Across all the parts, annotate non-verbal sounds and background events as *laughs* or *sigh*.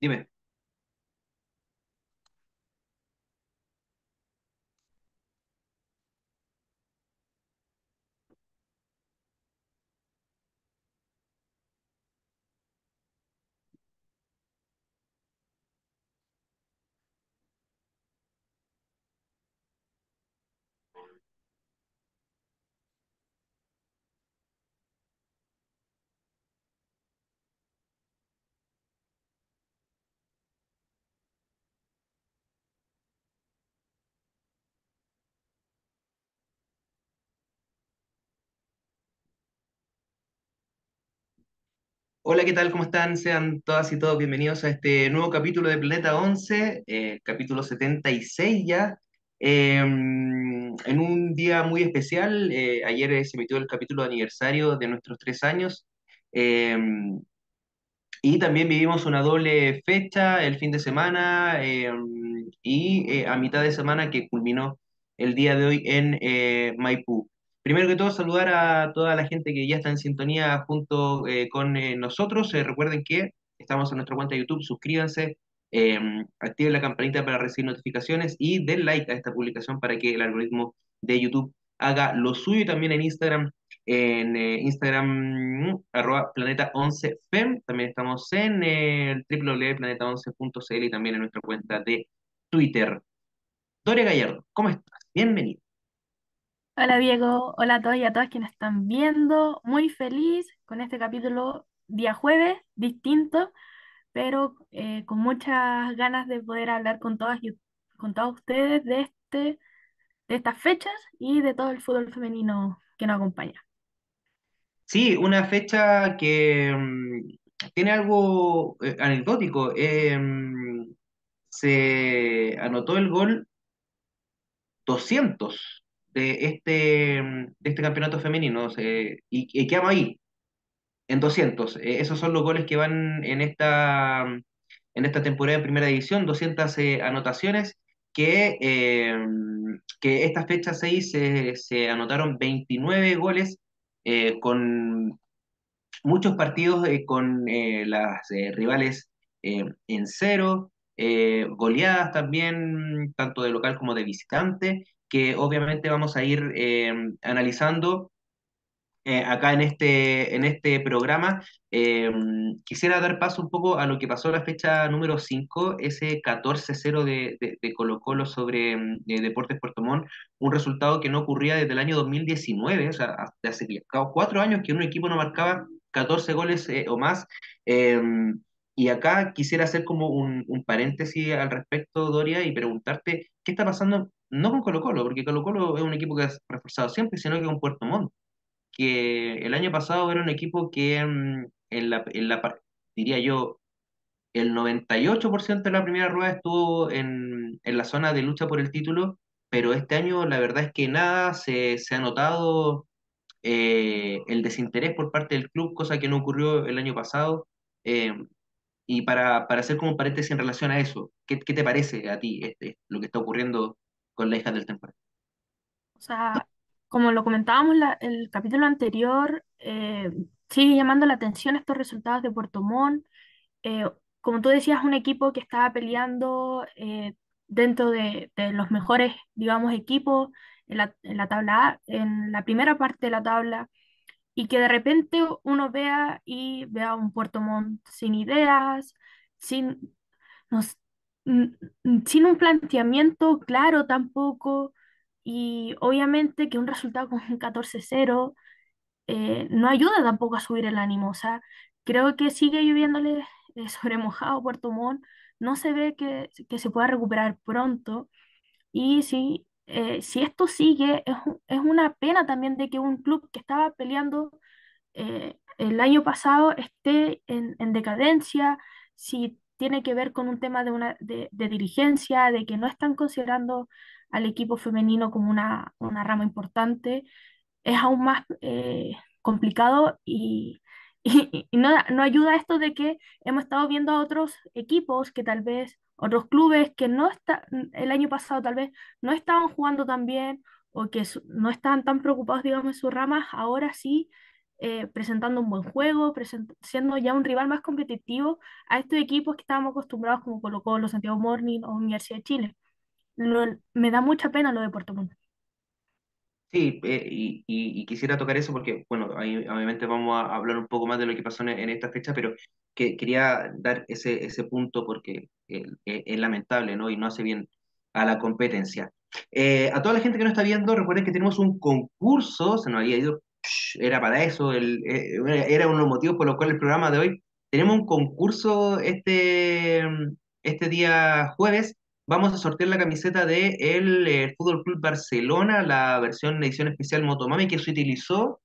Dime. Hola, ¿qué tal? ¿Cómo están? Sean todas y todos bienvenidos a este nuevo capítulo de Planeta 11, eh, capítulo 76 ya. Eh, en un día muy especial, eh, ayer eh, se emitió el capítulo de aniversario de nuestros tres años. Eh, y también vivimos una doble fecha el fin de semana eh, y eh, a mitad de semana que culminó el día de hoy en eh, Maipú. Primero que todo, saludar a toda la gente que ya está en sintonía junto eh, con eh, nosotros. Eh, recuerden que estamos en nuestra cuenta de YouTube, suscríbanse, eh, activen la campanita para recibir notificaciones y den like a esta publicación para que el algoritmo de YouTube haga lo suyo y también en Instagram en Instagram, arroba planeta11fem. También estamos en el www.planeta11.cl y también en nuestra cuenta de Twitter. Doria Gallardo, ¿cómo estás? Bienvenido. Hola Diego, hola a todos y a todas quienes están viendo. Muy feliz con este capítulo día jueves, distinto, pero eh, con muchas ganas de poder hablar con todas y con todos ustedes de este, de estas fechas y de todo el fútbol femenino que nos acompaña. Sí, una fecha que mm, tiene algo eh, anecdótico. Mm, se anotó el gol 200 de este, mm, de este campeonato femenino y, y quedamos ahí. en 200. Eh, esos son los goles que van en esta, en esta temporada de primera división, 200 eh, anotaciones, que, eh, que esta fecha 6 se, se anotaron 29 goles eh, con muchos partidos eh, con eh, las eh, rivales eh, en cero, eh, goleadas también, tanto de local como de visitante, que obviamente vamos a ir eh, analizando eh, acá en este, en este programa. Eh, quisiera dar paso un poco a lo que pasó la fecha número 5 ese 14-0 de, de, de Colo-Colo sobre mm, eh, Deportes Puerto Montt, un resultado que no ocurría desde el año 2019, o sea, hasta hace cuatro años que un equipo no marcaba 14 goles o más. Y acá quisiera hacer como un, un paréntesis al respecto, Doria, y preguntarte qué está pasando, no con Colo-Colo, porque Colo-Colo es un equipo que ha reforzado siempre, sino que con Puerto Montt que el año pasado era un equipo que mm, en la, en la, diría yo, el 98% de la primera rueda estuvo en, en la zona de lucha por el título, pero este año la verdad es que nada, se, se ha notado eh, el desinterés por parte del club, cosa que no ocurrió el año pasado. Eh, y para, para hacer como paréntesis en relación a eso, ¿qué, qué te parece a ti este, lo que está ocurriendo con la hija del temporada? O sea, como lo comentábamos la- el capítulo anterior, eh, sigue llamando la atención estos resultados de Puerto Montt. eh, como tú decías, un equipo que estaba peleando eh, dentro de, de los mejores, digamos, equipos en la, en la tabla A, en la primera parte de la tabla, y que de repente uno vea y vea un Puerto Montt sin ideas, sin, no sin un planteamiento claro tampoco, y obviamente que un resultado con un 14-0 eh, no ayuda tampoco a subir el ánimo. O sea, creo que sigue lloviéndole eh, sobre mojado Puerto Montt. No se ve que, que se pueda recuperar pronto. Y si, eh, si esto sigue, es, es una pena también de que un club que estaba peleando eh, el año pasado esté en, en decadencia, si tiene que ver con un tema de, una, de, dirigencia, de que no están considerando al equipo femenino como una, una rama importante es aún más eh, complicado *laughs* y, y- no, no ayuda esto de que hemos estado viendo a otros equipos que tal vez, otros clubes que no está, el año pasado tal vez no estaban jugando tan bien o que no estaban tan preocupados, digamos, en sus ramas, ahora sí eh, presentando un buen juego, siendo ya un rival más competitivo a estos equipos que estábamos acostumbrados como Colo-Colo, Santiago Morning o Universidad de Chile. Lo- me da mucha pena lo de Puerto Montt. Sí, eh, y, y- y quisiera tocar eso porque, bueno, ahí obviamente vamos a hablar un poco más de lo que pasó en, en esta fecha, pero que quería dar ese, ese punto porque eh, eh, es lamentable, ¿no? Y no hace bien a la competencia. Eh, a toda la gente que nos está viendo, recuerden que tenemos un concurso, se nos había ido, era para eso, el, eh, era uno de los motivos por los cuales el programa de hoy, tenemos un concurso este, este día jueves Vamos a sortear la camiseta de el eh, Fútbol Club Barcelona, la versión edición especial Motomami que se utilizó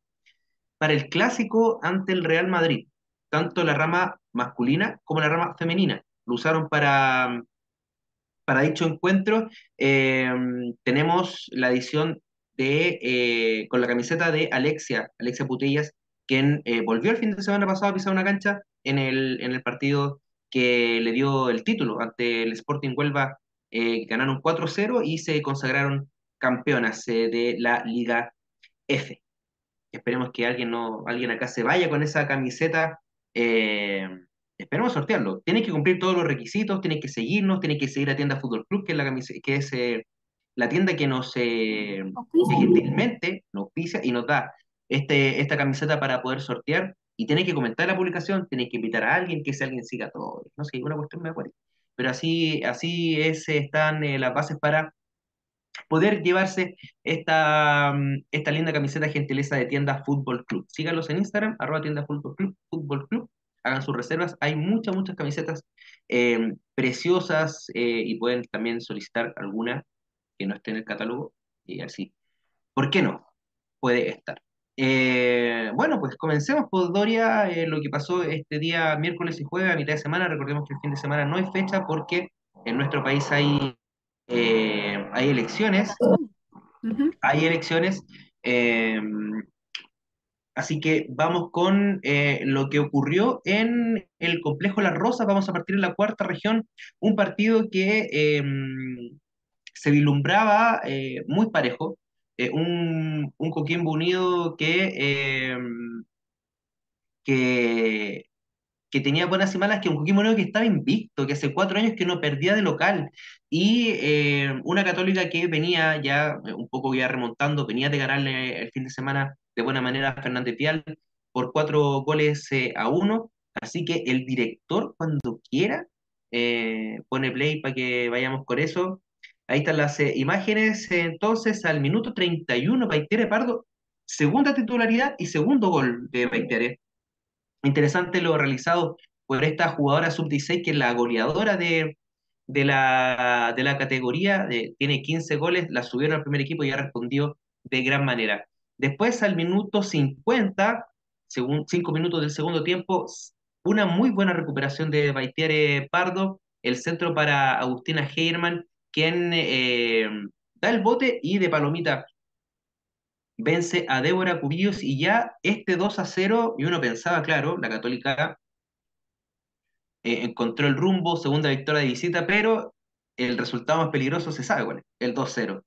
para el clásico ante el Real Madrid, tanto la rama masculina como la rama femenina. Lo usaron para, para dicho encuentro. Eh, tenemos la edición de, eh, con la camiseta de Alexia, Alexia Putellas, quien eh, volvió el fin de semana pasado a pisar una cancha en el, en el partido que le dio el título ante el Sporting Huelva, eh, ganaron 4-0 y se consagraron campeonas de la Liga F. Esperemos que alguien, no, alguien acá se vaya con esa camiseta. esperemos sortearlo. Tienen que cumplir todos los requisitos, tienen que seguirnos, tienen que seguir a Tienda Fútbol Club, que es la, que la tienda que nos eh, gentilmente nos pisa y nos da este, esta camiseta para poder sortear. Y tienen que comentar la publicación, tienen que invitar a alguien, que ese alguien siga todo. No sé, una cuestión me acuerdo. Pero así, así es, están eh, las bases para poder llevarse esta, mm, esta linda camiseta gentileza de tienda Fútbol Club. Síganlos en Instagram, arroba tienda Fútbol Club, Fútbol Club. Hagan sus reservas. Hay muchas, muchas camisetas eh, preciosas eh, y pueden también solicitar alguna que no esté en el catálogo y así. ¿Por qué no? Puede estar. Eh, bueno, pues comencemos por Doria, eh, lo que pasó este día miércoles y jueves a mitad de semana. Recordemos que el fin de semana no hay fecha porque en nuestro país hay, eh, hay elecciones hay elecciones, eh, así que vamos con lo que ocurrió en el complejo Las Rosas. Vamos a partir de la cuarta región, un partido que eh, se vislumbraba eh, muy parejo, eh, un, un Coquimbo Unido que, eh, que que tenía buenas y que un Coquimbo Unido que estaba invicto, que hace cuatro años que no perdía de local, y una Católica que venía ya un poco ya remontando, venía de ganarle el fin de semana de buena manera a Fernández Vial por cuatro goles a uno, así que el director cuando quiera eh, pone play para que vayamos con eso. Ahí están las eh, imágenes, entonces al minuto 31, Paitiere Pardo, segunda titularidad y segundo gol de Paitiere. Interesante lo realizado por esta jugadora sub-16, que es la goleadora de, de la, de la categoría, tiene 15 goles, la subieron al primer equipo y ha respondido de gran manera. Después, al minuto 50, según 5 minutos del segundo tiempo, una muy buena recuperación de Baitiere Pardo, el centro para Agustina Heierman, quien eh, da el bote y de palomita vence a Débora Cubillos y ya este 2 a 0, y uno pensaba, claro, la Católica eh, encontró el rumbo, segunda victoria de visita, pero el resultado más peligroso se sabe el 2-0.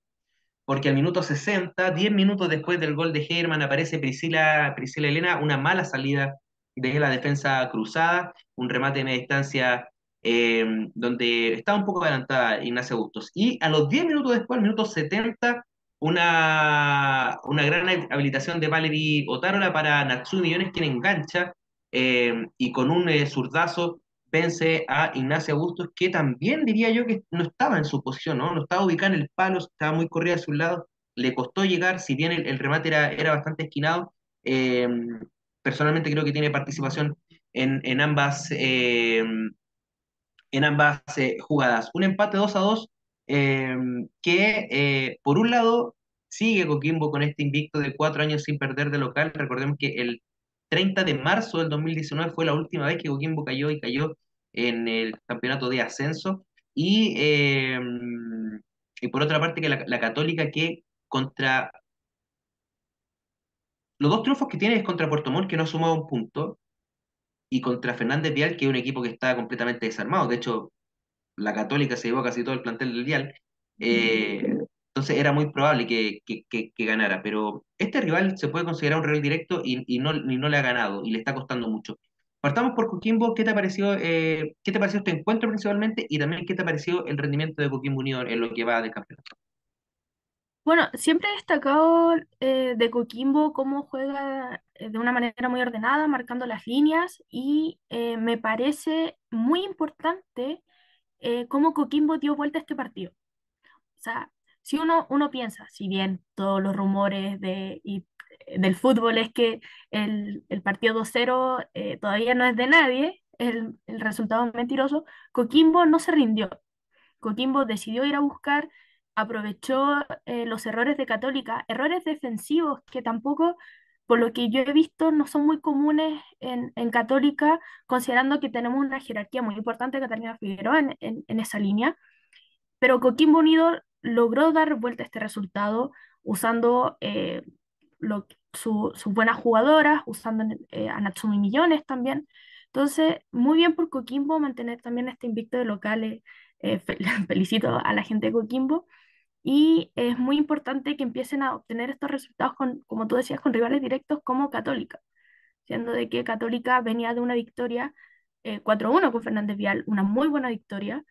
Porque al minuto 60, 10 minutos después del gol de Herman, aparece Priscila, Priscila Elena, una mala salida de la defensa cruzada, un remate de media distancia eh, donde estaba un poco adelantada Ignacia Bustos. Y a los 10 minutos después, al minuto 70, una, una gran habilitación de Valerie Otárola para Natsumi Millones, quien engancha eh, y con un eh, zurdazo vence a Ignacia Bustos, que también diría yo que no estaba en su posición, ¿no? No estaba ubicada en el palo, estaba muy corrida hacia un lado, le costó llegar, si bien el, remate era, era bastante esquinado, eh, personalmente creo que tiene participación en, en ambas, en ambas eh, jugadas. Un empate 2 a 2 eh, que, eh, por un lado, sigue Coquimbo con este invicto de cuatro años sin perder de local. Recordemos que el 30 de marzo del 2019 fue la última vez que Coquimbo cayó y cayó en el campeonato de ascenso. Y, eh, y por otra parte, que la, la Católica que contra los dos triunfos que tiene es contra Puerto Montt, que no ha sumado un punto, y contra Fernández Vial, que es un equipo que está completamente desarmado. De hecho, la Católica se llevó casi todo el plantel del Vial. Eh, Entonces era muy probable que, que- ganara, pero este rival se puede considerar un rival directo y, y no, y no le ha ganado y le está costando mucho. Partamos por Coquimbo, ¿qué te pareció, eh, qué te pareció este encuentro principalmente y también qué te pareció el rendimiento de Coquimbo Unido en lo que va del campeonato? Bueno, siempre he destacado eh, de Coquimbo cómo juega eh, de una manera muy ordenada, marcando las líneas, y eh, me parece muy importante eh, cómo Coquimbo dio vuelta a este partido. O sea, si uno, uno piensa, si bien todos los rumores de, y- del fútbol es que el, el partido 2-0 eh, todavía no es de nadie, el, el resultado es mentiroso, Coquimbo no se rindió. Coquimbo decidió ir a buscar, aprovechó eh, los errores de Católica, errores defensivos que tampoco, por lo que yo he visto, no son muy comunes en, en Católica, considerando que tenemos una jerarquía muy importante, Catalina Figueroa, en, en- esa línea. Pero Coquimbo Unido logró dar vuelta a este resultado usando eh, lo- su- sus buenas jugadoras, usando eh, a Natsumi Millones también. Entonces, muy bien por Coquimbo mantener también este invicto de locales. Eh, *laughs* fel- felicito a la gente de Coquimbo. Y es muy importante que empiecen a obtener estos resultados con, como tú decías, con rivales directos como Católica, siendo de que Católica venía de una victoria eh, 4-1 con Fernández Vial, una muy buena victoria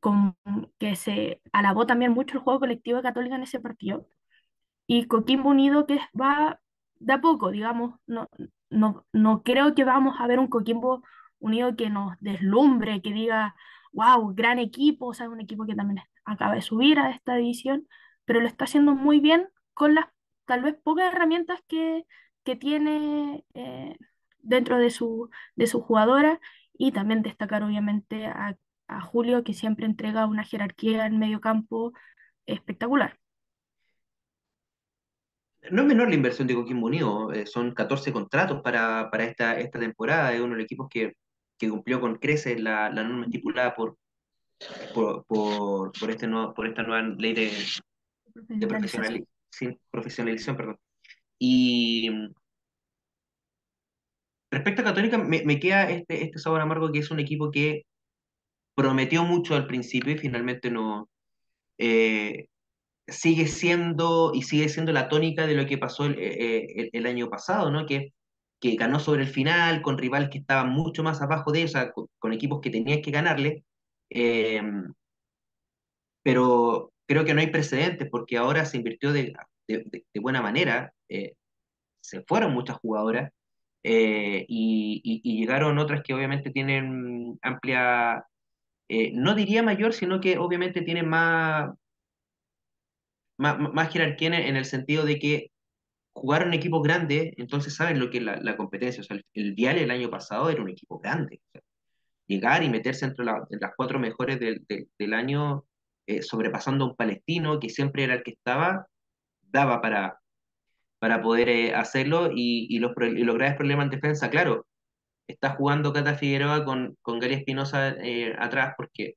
con, que se alabó también mucho el juego colectivo de Católica en ese partido. Y Coquimbo Unido que va de a poco, digamos, no, no, no creo que vamos a ver un Coquimbo Unido que nos deslumbre, que diga, wow, gran equipo, o sea, un equipo que también acaba de subir a esta división, pero lo está haciendo muy bien con las tal vez pocas herramientas que, que tiene eh, dentro de su, de su jugadora y también destacar obviamente a a Julio, que siempre entrega una jerarquía en medio campo espectacular. No es menor la inversión de Coquimbo Unido, eh, son 14 contratos para, para esta, esta temporada, es uno de los equipos que, que cumplió con creces la, la norma estipulada por, por, por, por este nuevo- por esta nueva ley de, de Profesionalización. profesionali- sí, profesionalización. Perdón. Y respecto a Católica, me, me queda este, este sabor amargo que es un equipo que prometió mucho al principio y finalmente no eh, sigue siendo y sigue siendo la tónica de lo que pasó el, eh, el- el año pasado, ¿no? Que, que ganó sobre el final con rivales que estaban mucho más abajo de sea, con, con equipos que tenías que ganarle. Eh, pero creo que no hay precedentes porque ahora se invirtió de, de- buena manera, eh, se fueron muchas jugadoras eh, y, y- llegaron otras que obviamente tienen amplia, eh, no diría mayor, sino que obviamente tienen más, más, más jerarquía en, en el sentido de que jugaron equipos grandes, entonces saben lo que es la, competencia. O sea, el, el Vial el año pasado era un equipo grande. O llegar y meterse entre la- en las cuatro mejores del, del- año, eh, sobrepasando a un palestino que siempre era el que estaba, daba para, para poder eh, hacerlo y, y los, los graves problemas en defensa, claro, está jugando Cata Figueroa con, con Gary Espinosa eh, atrás porque,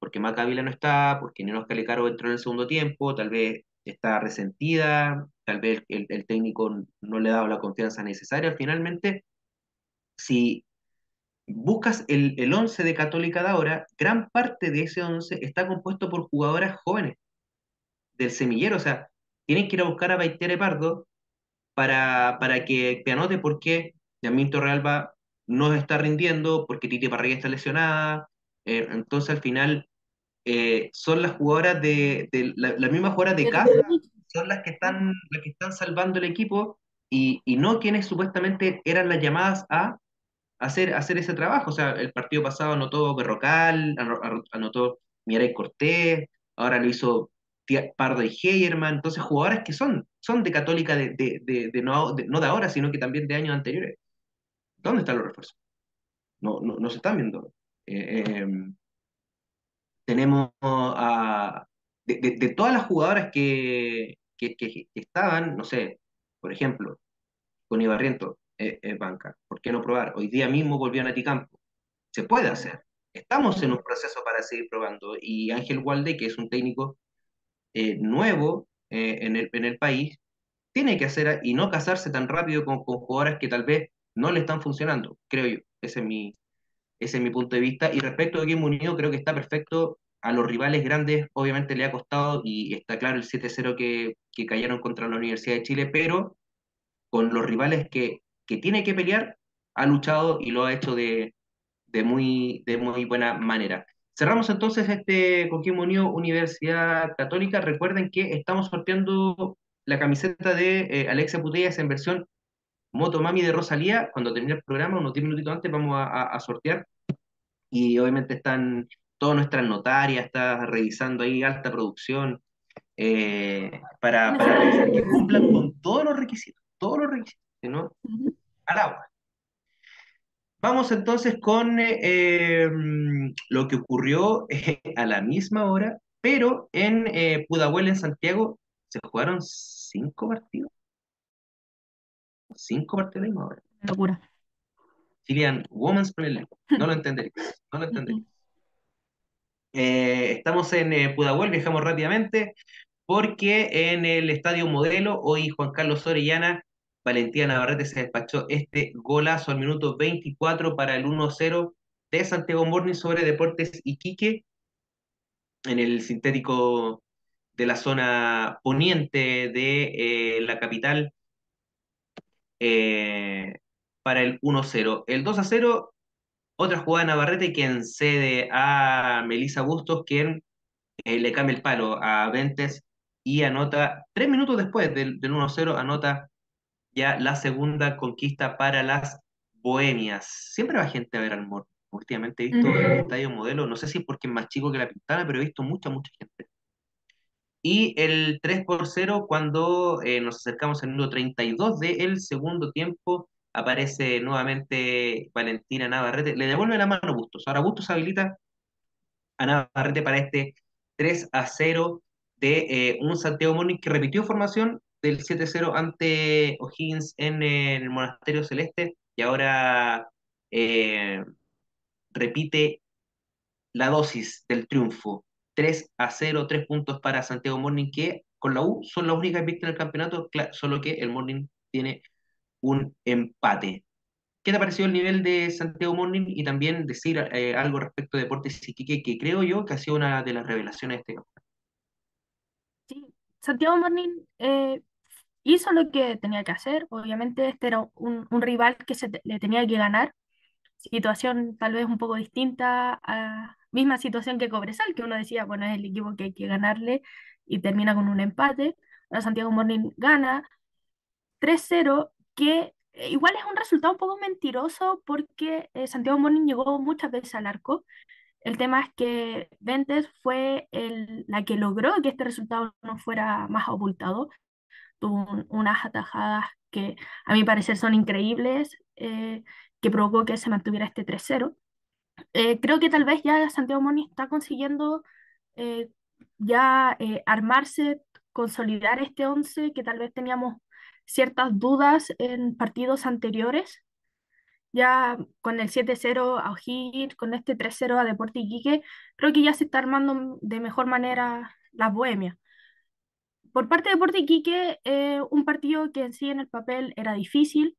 porque Macavila no está, porque Ninos Calecaro entró en el segundo tiempo, tal vez está resentida, tal vez el, el técnico no le ha dado la confianza necesaria. Finalmente, si buscas el, el 11 de Católica de ahora, gran parte de ese 11 está compuesto por jugadoras jóvenes del semillero, o sea, tienen que ir a buscar a Baitere Pardo para, para que te anote por qué Yamil Torrealba no está rindiendo, porque Titi Parrilla está lesionada, eh, entonces al final eh, son las jugadoras de, de la- las mismas jugadoras de casa, son las que están, las que están salvando el equipo y, y no quienes supuestamente eran las llamadas a hacer, hacer ese trabajo. O sea, el partido pasado anotó Berrocal, ano- ano- anotó Mireille Cortés, ahora lo hizo Pardo y Heyerman. Entonces, jugadoras que son, son de Católica de, de, de, de no, de- ahora, sino que también de años anteriores. ¿Dónde están los refuerzos? No, no, se están viendo. Eh, eh, tenemos a... De todas las jugadoras que, que, que- que estaban, no sé, por ejemplo, con Ibarriento, eh, eh, banca, ¿por qué no probar? Hoy día mismo volvió a Naticampo se puede hacer. Estamos en un proceso para seguir probando y Ángel Walde, que es un técnico eh, nuevo en el, en el país, tiene que hacer y no casarse tan rápido con, con jugadoras que tal vez no le están funcionando, creo yo. Ese es mi, ese es mi punto de vista. Y respecto a Game Unido, creo que está perfecto a los rivales grandes obviamente le ha costado y está claro el 7-0 que, que cayeron contra la Universidad de Chile, pero con los rivales que, que tiene que pelear, ha luchado y lo ha hecho de, de muy, de muy buena manera. Cerramos entonces este Coquimbo Unido Universidad Católica. Recuerden que estamos sorteando la camiseta de eh, Alexia Putellas en versión Motomami de Rosalía. Cuando termine el programa, unos 10 minutitos antes, vamos a, sortear. Y obviamente están todas nuestras notarias, está revisando ahí alta producción eh, para, para que cumplan con todos los requisitos, todos los requisitos, ¿no? Al agua. Vamos entonces con eh, lo que ocurrió eh, a la misma hora, pero en eh, Pudahuel, en Santiago, se jugaron cinco partidos. Cinco partidos a la misma hora. Locura. Chilean Women's Premier. No lo entendería. No lo *laughs* entendería. Eh, estamos en eh, Pudahuel, viajamos rápidamente, porque en el Estadio Modelo, hoy Juan Carlos Orellana, Valentina Navarrete se despachó este golazo al minuto 24 para el 1-0 de Santiago Morning sobre Deportes Iquique, en el sintético de la zona poniente de eh, la capital, eh, para el 1-0. El 2-0 otra jugada de Navarrete quien cede a Melissa Bustos, quien eh, le cambia el palo a Ventes y anota, tres minutos después del, del 1-0, anota ya la segunda conquista para las Bohemias. Siempre va gente a ver al Mor. Últimamente he visto el estadio modelo, no sé si es porque es más chico que la Pintana, pero he visto mucha, mucha gente. Y el 3 por 0 cuando eh, nos acercamos al minuto 32 del segundo tiempo, aparece nuevamente Valentina Navarrete, le devuelve la mano a Bustos. Ahora Bustos habilita a Navarrete para este 3 a 0 de eh, un Santiago Morning que repitió formación del 7-0 ante O'Higgins en el Monasterio Celeste y ahora eh, repite la dosis del triunfo. 3 a 0, 3 puntos para Santiago Morning que con la U son las únicas víctimas del campeonato, solo que el Morning tiene un empate. ¿Qué te pareció el nivel de Santiago Morning? Y también decir eh, algo respecto de Deportes Iquique, que creo yo que ha sido una de las revelaciones de este campeonato. Sí, Santiago Morning eh, hizo lo que tenía que hacer. Obviamente este era un, un rival que se te- le tenía que ganar. Situación tal vez un poco distinta a misma situación que Cobresal, que uno decía, bueno, es el equipo que hay que ganarle y termina con un empate. Ahora Santiago Morning gana 3-0, que eh, igual es un resultado un poco mentiroso porque eh, Santiago Morning llegó muchas veces al arco. El tema es que Ventes fue el- la que logró que este resultado no fuera más abultado. Un- unas atajadas que a mi parecer son increíbles, eh, que provocó que se mantuviera este 3-0. Eh, creo que tal vez ya Santiago Morning está consiguiendo eh, ya armarse, consolidar este 11 que tal vez teníamos ciertas dudas en partidos anteriores. Ya con el 7-0 a O'Higgins, con este 3-0 a Deportes Iquique, creo que ya se está armando de mejor manera las bohemias. Por parte de Deportes Iquique, eh, un partido que en sí en el papel era difícil,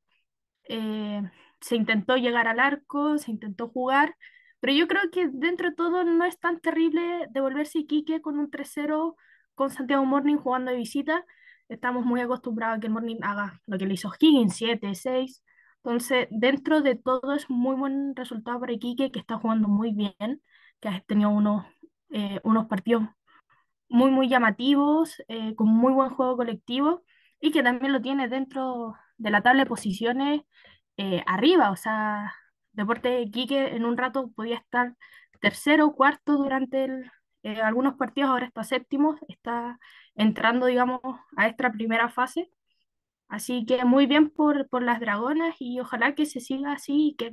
eh, se intentó llegar al arco, se intentó jugar, pero yo creo que dentro de todo no es tan terrible devolverse Iquique con un 3-0 con Santiago Morning jugando de visita. Estamos muy acostumbrados a que Morning haga lo que le hizo Higgins, 7, 6. Entonces, dentro de todo es muy buen resultado para Iquique, que está jugando muy bien, que ha tenido unos, eh, unos partidos muy, muy llamativos, eh, con muy buen juego colectivo y que también lo tiene dentro de la tabla de posiciones eh, arriba. O sea, Deporte Iquique en un rato podía estar tercero cuarto durante el, eh, algunos partidos, ahora está séptimo, está entrando, digamos, a esta primera fase. Así que muy bien por, por las Dragonas y ojalá que se siga así y que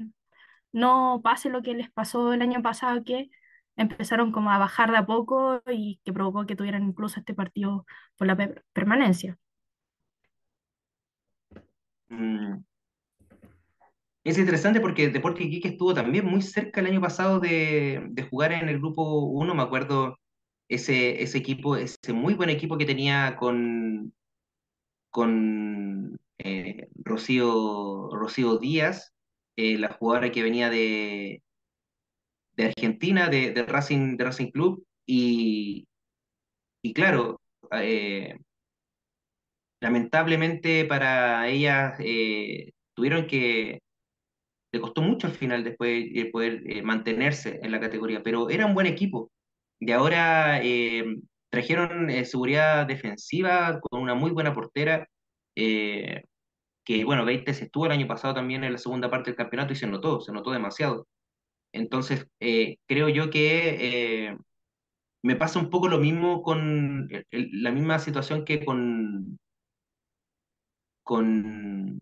no pase lo que les pasó el año pasado, que empezaron como a bajar de a poco y que provocó que tuvieran incluso este partido por la per- permanencia. Mm, Es interesante porque Deportes Iquique estuvo también muy cerca el año pasado de, de jugar en el grupo 1, me acuerdo ese, ese equipo, ese muy buen equipo que tenía con, con eh, Rocío, Rocío Díaz, eh, la jugadora que venía de, de Argentina, de, de Racing, de Racing Club, Y, y claro, eh, lamentablemente para ellas eh, tuvieron que, le costó mucho al final después eh, poder eh, mantenerse en la categoría, pero era un buen equipo. Y ahora trajeron seguridad defensiva con una muy buena portera, que bueno, Beites estuvo el año pasado también en la segunda parte del campeonato y se notó, se notó demasiado. Entonces, eh, creo yo que eh, me pasa un poco lo mismo con el- el- la misma situación que con, con,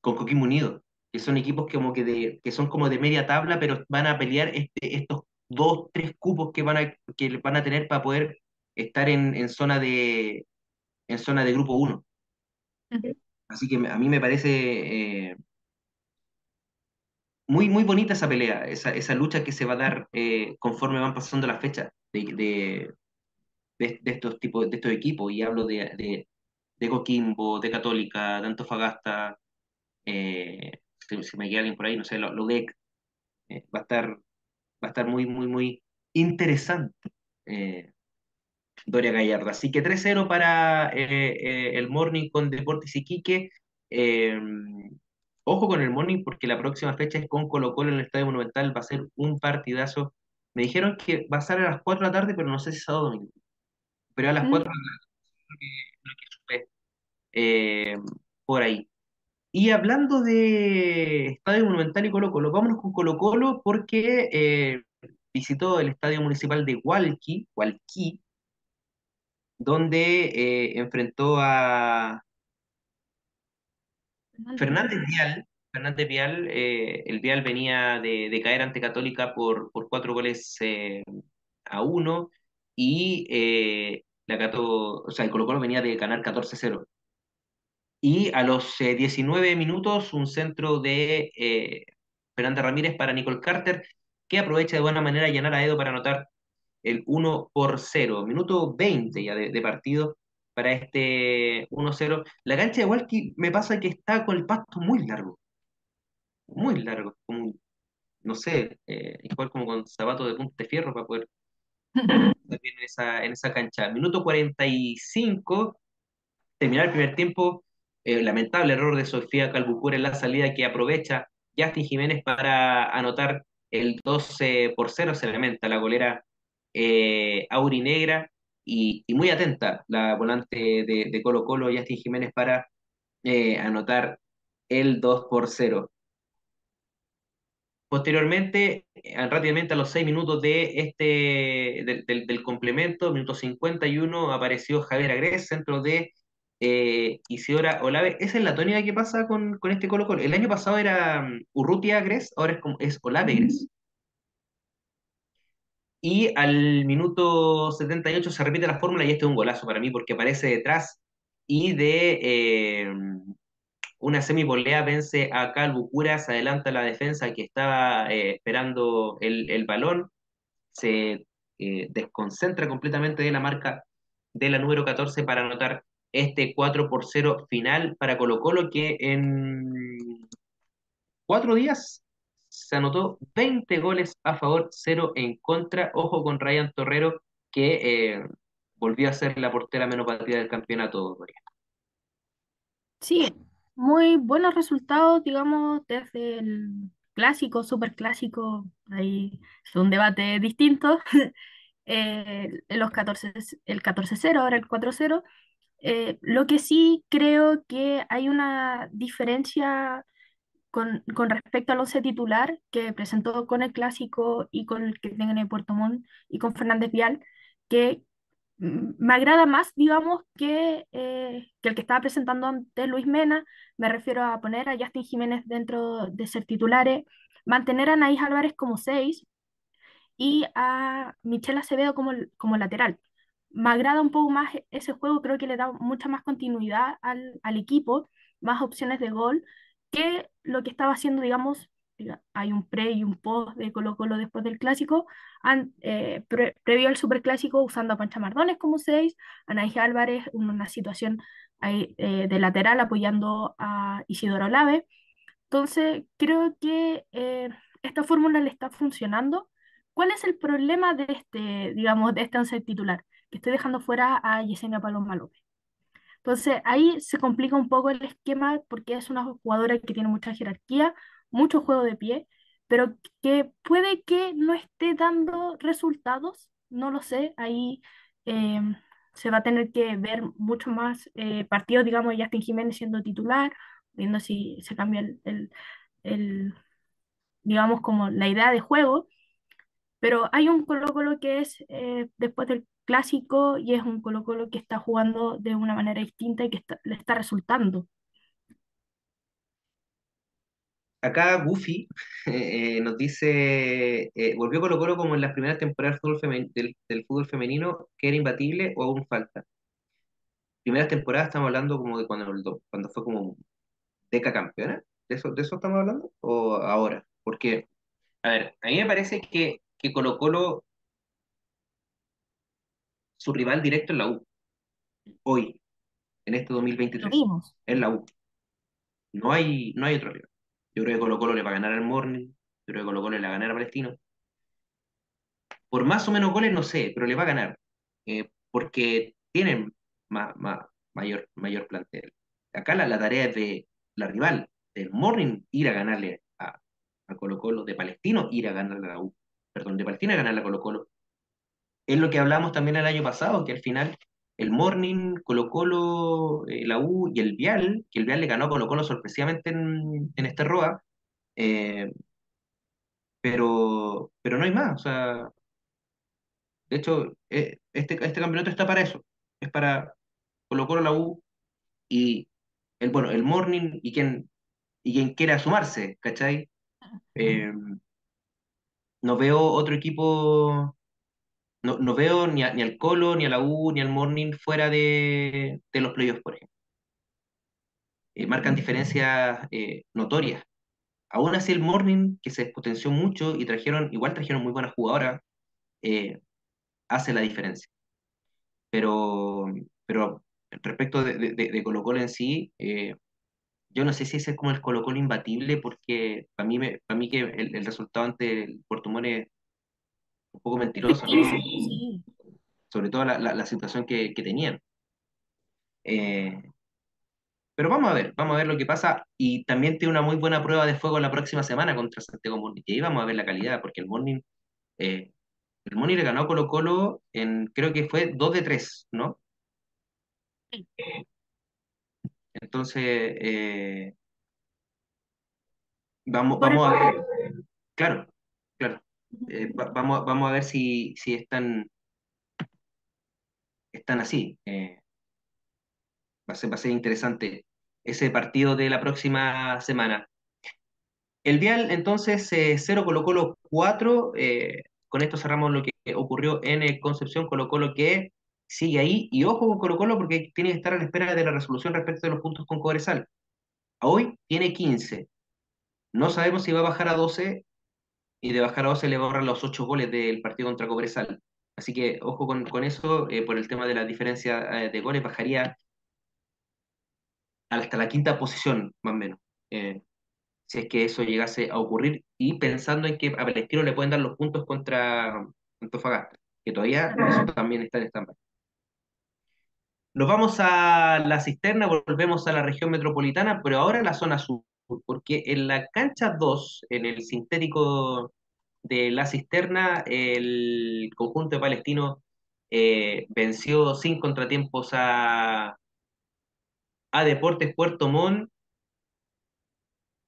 con Coquimbo Unido, que son equipos que como que, de, que son como de media tabla, pero van a pelear este, estos dos, tres cupos que van a, que van a tener para poder estar en, en zona de, en zona de grupo uno. Así que a mí me parece eh, muy, muy bonita esa pelea, esa, esa lucha que se va a dar eh, conforme van pasando las fechas de, de, de, estos tipos, de estos equipos. Y hablo de, Coquimbo, de Católica, de Antofagasta, eh, si, me queda alguien por ahí, no sé, lo, lo de Eh, va a estar, va a estar muy, muy, muy interesante eh, Doria Gallardo. Así que 3-0 para el Morning con Deportes Iquique. Eh, ojo con el Morning porque la próxima fecha es con Colo Colo en el Estadio Monumental. Va a ser un partidazo. Me dijeron que va a ser a las 4 de la tarde, pero no sé si es sábado o domingo. Pero a las 4 mm, de la tarde, eh, por ahí. Y hablando de Estadio Monumental y Colo Colo, vámonos con Colo Colo porque eh, visitó el Estadio Municipal de Hualqui, Hualqui, donde eh, enfrentó a Fernández Vial. Fernández Vial, eh, el Vial venía de, de caer ante Católica por, por cuatro goles eh, a uno y eh, la Cato, o sea, el Colo Colo venía de ganar 14-0. Y a los eh, 19 minutos, un centro de eh, Fernanda Ramírez para Nicole Carter, que aprovecha de buena manera llenar a Edo para anotar el 1 por 0. Minuto 20 ya de, de partido para este 1-0. La cancha de Walkie me pasa que está con el pasto muy largo, muy largo, como, no sé, eh, igual como con zapatos de punta de fierro para poder *laughs* estar bien en esa, en esa cancha. Minuto 45 terminar el primer tiempo, eh, lamentable error de Sofía Calbucura en la salida que aprovecha Justin Jiménez para anotar el 12 por 0, se lamenta la golera eh, aurinegra y, muy atenta la volante de, de Colo Colo, Justin Jiménez, para eh, anotar el 2 por 0. Posteriormente, rápidamente a los seis minutos de este, del, del- complemento, minuto 51, apareció Javier Agrés, centro de eh, Isidora Olave. Esa es la tónica que pasa con, con este Colo Colo. El año pasado era mm, Urrutia Agrés, ahora es, como, es Olave Agrés. Y al minuto 78 se repite la fórmula y este es un golazo para mí porque aparece detrás y de eh, una semivolea vence a Calbucura, se adelanta la defensa que estaba eh, esperando el, el balón. Se eh, desconcentra completamente de la marca de la número 14 para anotar este 4 por 0 final para Colo Colo que en cuatro días se anotó 20 goles a favor, cero en contra. Ojo con Ryan Torrero que eh, volvió a ser la portera menos batida del campeonato. Sí, muy buenos resultados, digamos, desde el clásico, super clásico, ahí es un debate distinto, *laughs* eh, los 14, el 14-0, ahora el 4-0. Eh, lo que sí creo que hay una diferencia con, con respecto al once titular que presentó con el clásico y con el que en Puerto Montt y con Fernández Vial, que me agrada más, digamos, que, eh, que el que estaba presentando ante Luis Mena. Me refiero a poner a Justin Jiménez dentro de ser titulares, mantener a Anaís Álvarez como seis y a Michelle Acevedo como, como lateral. Me agrada un poco más ese juego, creo que le da mucha más continuidad al, al equipo, más opciones de gol que lo que estaba haciendo, digamos, diga, hay un pre y un post de Colo Colo después del clásico, an- eh, pre- previo al superclásico usando a Pancha Mardones como seis, a Naija Álvarez una situación ahí, eh, de lateral apoyando a Isidoro Olave. Entonces, creo que eh, esta fórmula le está funcionando ¿cuál es el problema de este, digamos, de este once titular? Que estoy dejando fuera a Yesenia Paloma López. Entonces ahí se complica un poco el esquema porque es una jugadora que tiene mucha jerarquía, mucho juego de pie, pero que puede que no esté dando resultados, no lo sé, ahí eh, se va a tener que ver mucho más eh, partidos, digamos, Justin Jiménez siendo titular, viendo si se cambia el, el- digamos, como la idea de juego, pero hay un Colo-Colo que es eh, después del clásico y es un Colo-Colo que está jugando de una manera distinta y que le está resultando. Acá Goofy *laughs* eh, nos dice, eh, volvió Colo Colo como en las primeras temporadas del fútbol, femenino, que era imbatible o aún falta. Primeras temporadas estamos hablando como de cuando, cuando fue como Deca campeona, ¿de eso, de eso estamos hablando? ¿O ahora? Porque, a ver, a mí me parece que, que Colo Colo, su rival directo es la U, hoy, en este Lo 2023, vimos. es la U. No hay, no hay otro rival. Yo creo que Colo Colo le va a ganar al Morning, yo creo que Colo Colo le va a ganar a Palestino. Por más o menos goles, no sé, pero le va a ganar. eh, porque tienen ma- ma- mayor, mayor plantel. Acá la, la tarea es de la rival, del Morning, ir a ganarle a, a Colo Colo, de Palestino, ir a ganarle a la U. Perdón, de Palestino a ganarle a Colo Colo. Es lo que hablamos también el año pasado, que al final el Morning, Colo Colo, eh, la U y el Vial, que el Vial le ganó a Colo Colo sorpresivamente en, en este ROA, eh, pero, pero no hay más. O sea, De hecho, eh, este, este campeonato está para eso. Es para Colo Colo, la U y el, bueno, el Morning y quien, y quien quiera sumarse, ¿cachai? Eh, no veo otro equipo, no, no veo ni, a- ni al Colo, ni a la U, ni al Morning fuera de, de los playoffs, por ejemplo. Eh, marcan diferencias eh, notorias. Aún así, el Morning, que se despotenció mucho y trajeron, igual trajeron muy buenas jugadoras, eh, hace la diferencia. Pero, pero respecto de, de, de- Colo Colo en sí, eh, Yo no sé si ese es como el Colo-Colo imbatible, porque para mí, me, para mí que el, el resultado ante el Puerto Montt un poco Es mentiroso, ¿no? sí. Sobre todo la, la, la situación que, que tenían. Eh, pero vamos a ver, vamos a ver lo que pasa. Y también tiene una muy buena prueba de fuego la próxima semana contra Santiago Morning. Y ahí vamos a ver la calidad, porque el Morning, eh, el Morning le ganó a Colo-Colo en, creo que fue 2 de 3, ¿no? Sí. Entonces, eh, vamos, vamos a ver, claro, claro. Eh, va- vamos, vamos a ver si, si están están así. Eh, va a ser, va a ser interesante ese partido de la próxima semana. El Vial, entonces, eh, 0 Colo-Colo 4. eh, con esto cerramos lo que ocurrió en Concepción Colo-Colo que sigue ahí. Y ojo con Colo-Colo porque tiene que estar a la espera de la resolución respecto de los puntos con Cobresal. Hoy tiene 15. No sabemos si va a bajar a 12 y de bajar a 12 le ahorrar los 8 goles del partido contra Cobresal. Así que ojo con, con eso, eh, por el tema de la diferencia eh, de goles, bajaría hasta la quinta posición, más o menos, eh, si es que eso llegase a ocurrir, y pensando en que a Palestino le pueden dar los puntos contra Antofagasta, que todavía eso también está en stand Nos vamos a la cisterna, volvemos a la región metropolitana, pero ahora a la zona sur, porque en la cancha 2, en el sintético de la cisterna, el conjunto de Palestino eh, venció sin contratiempos a, a Deportes Puerto Montt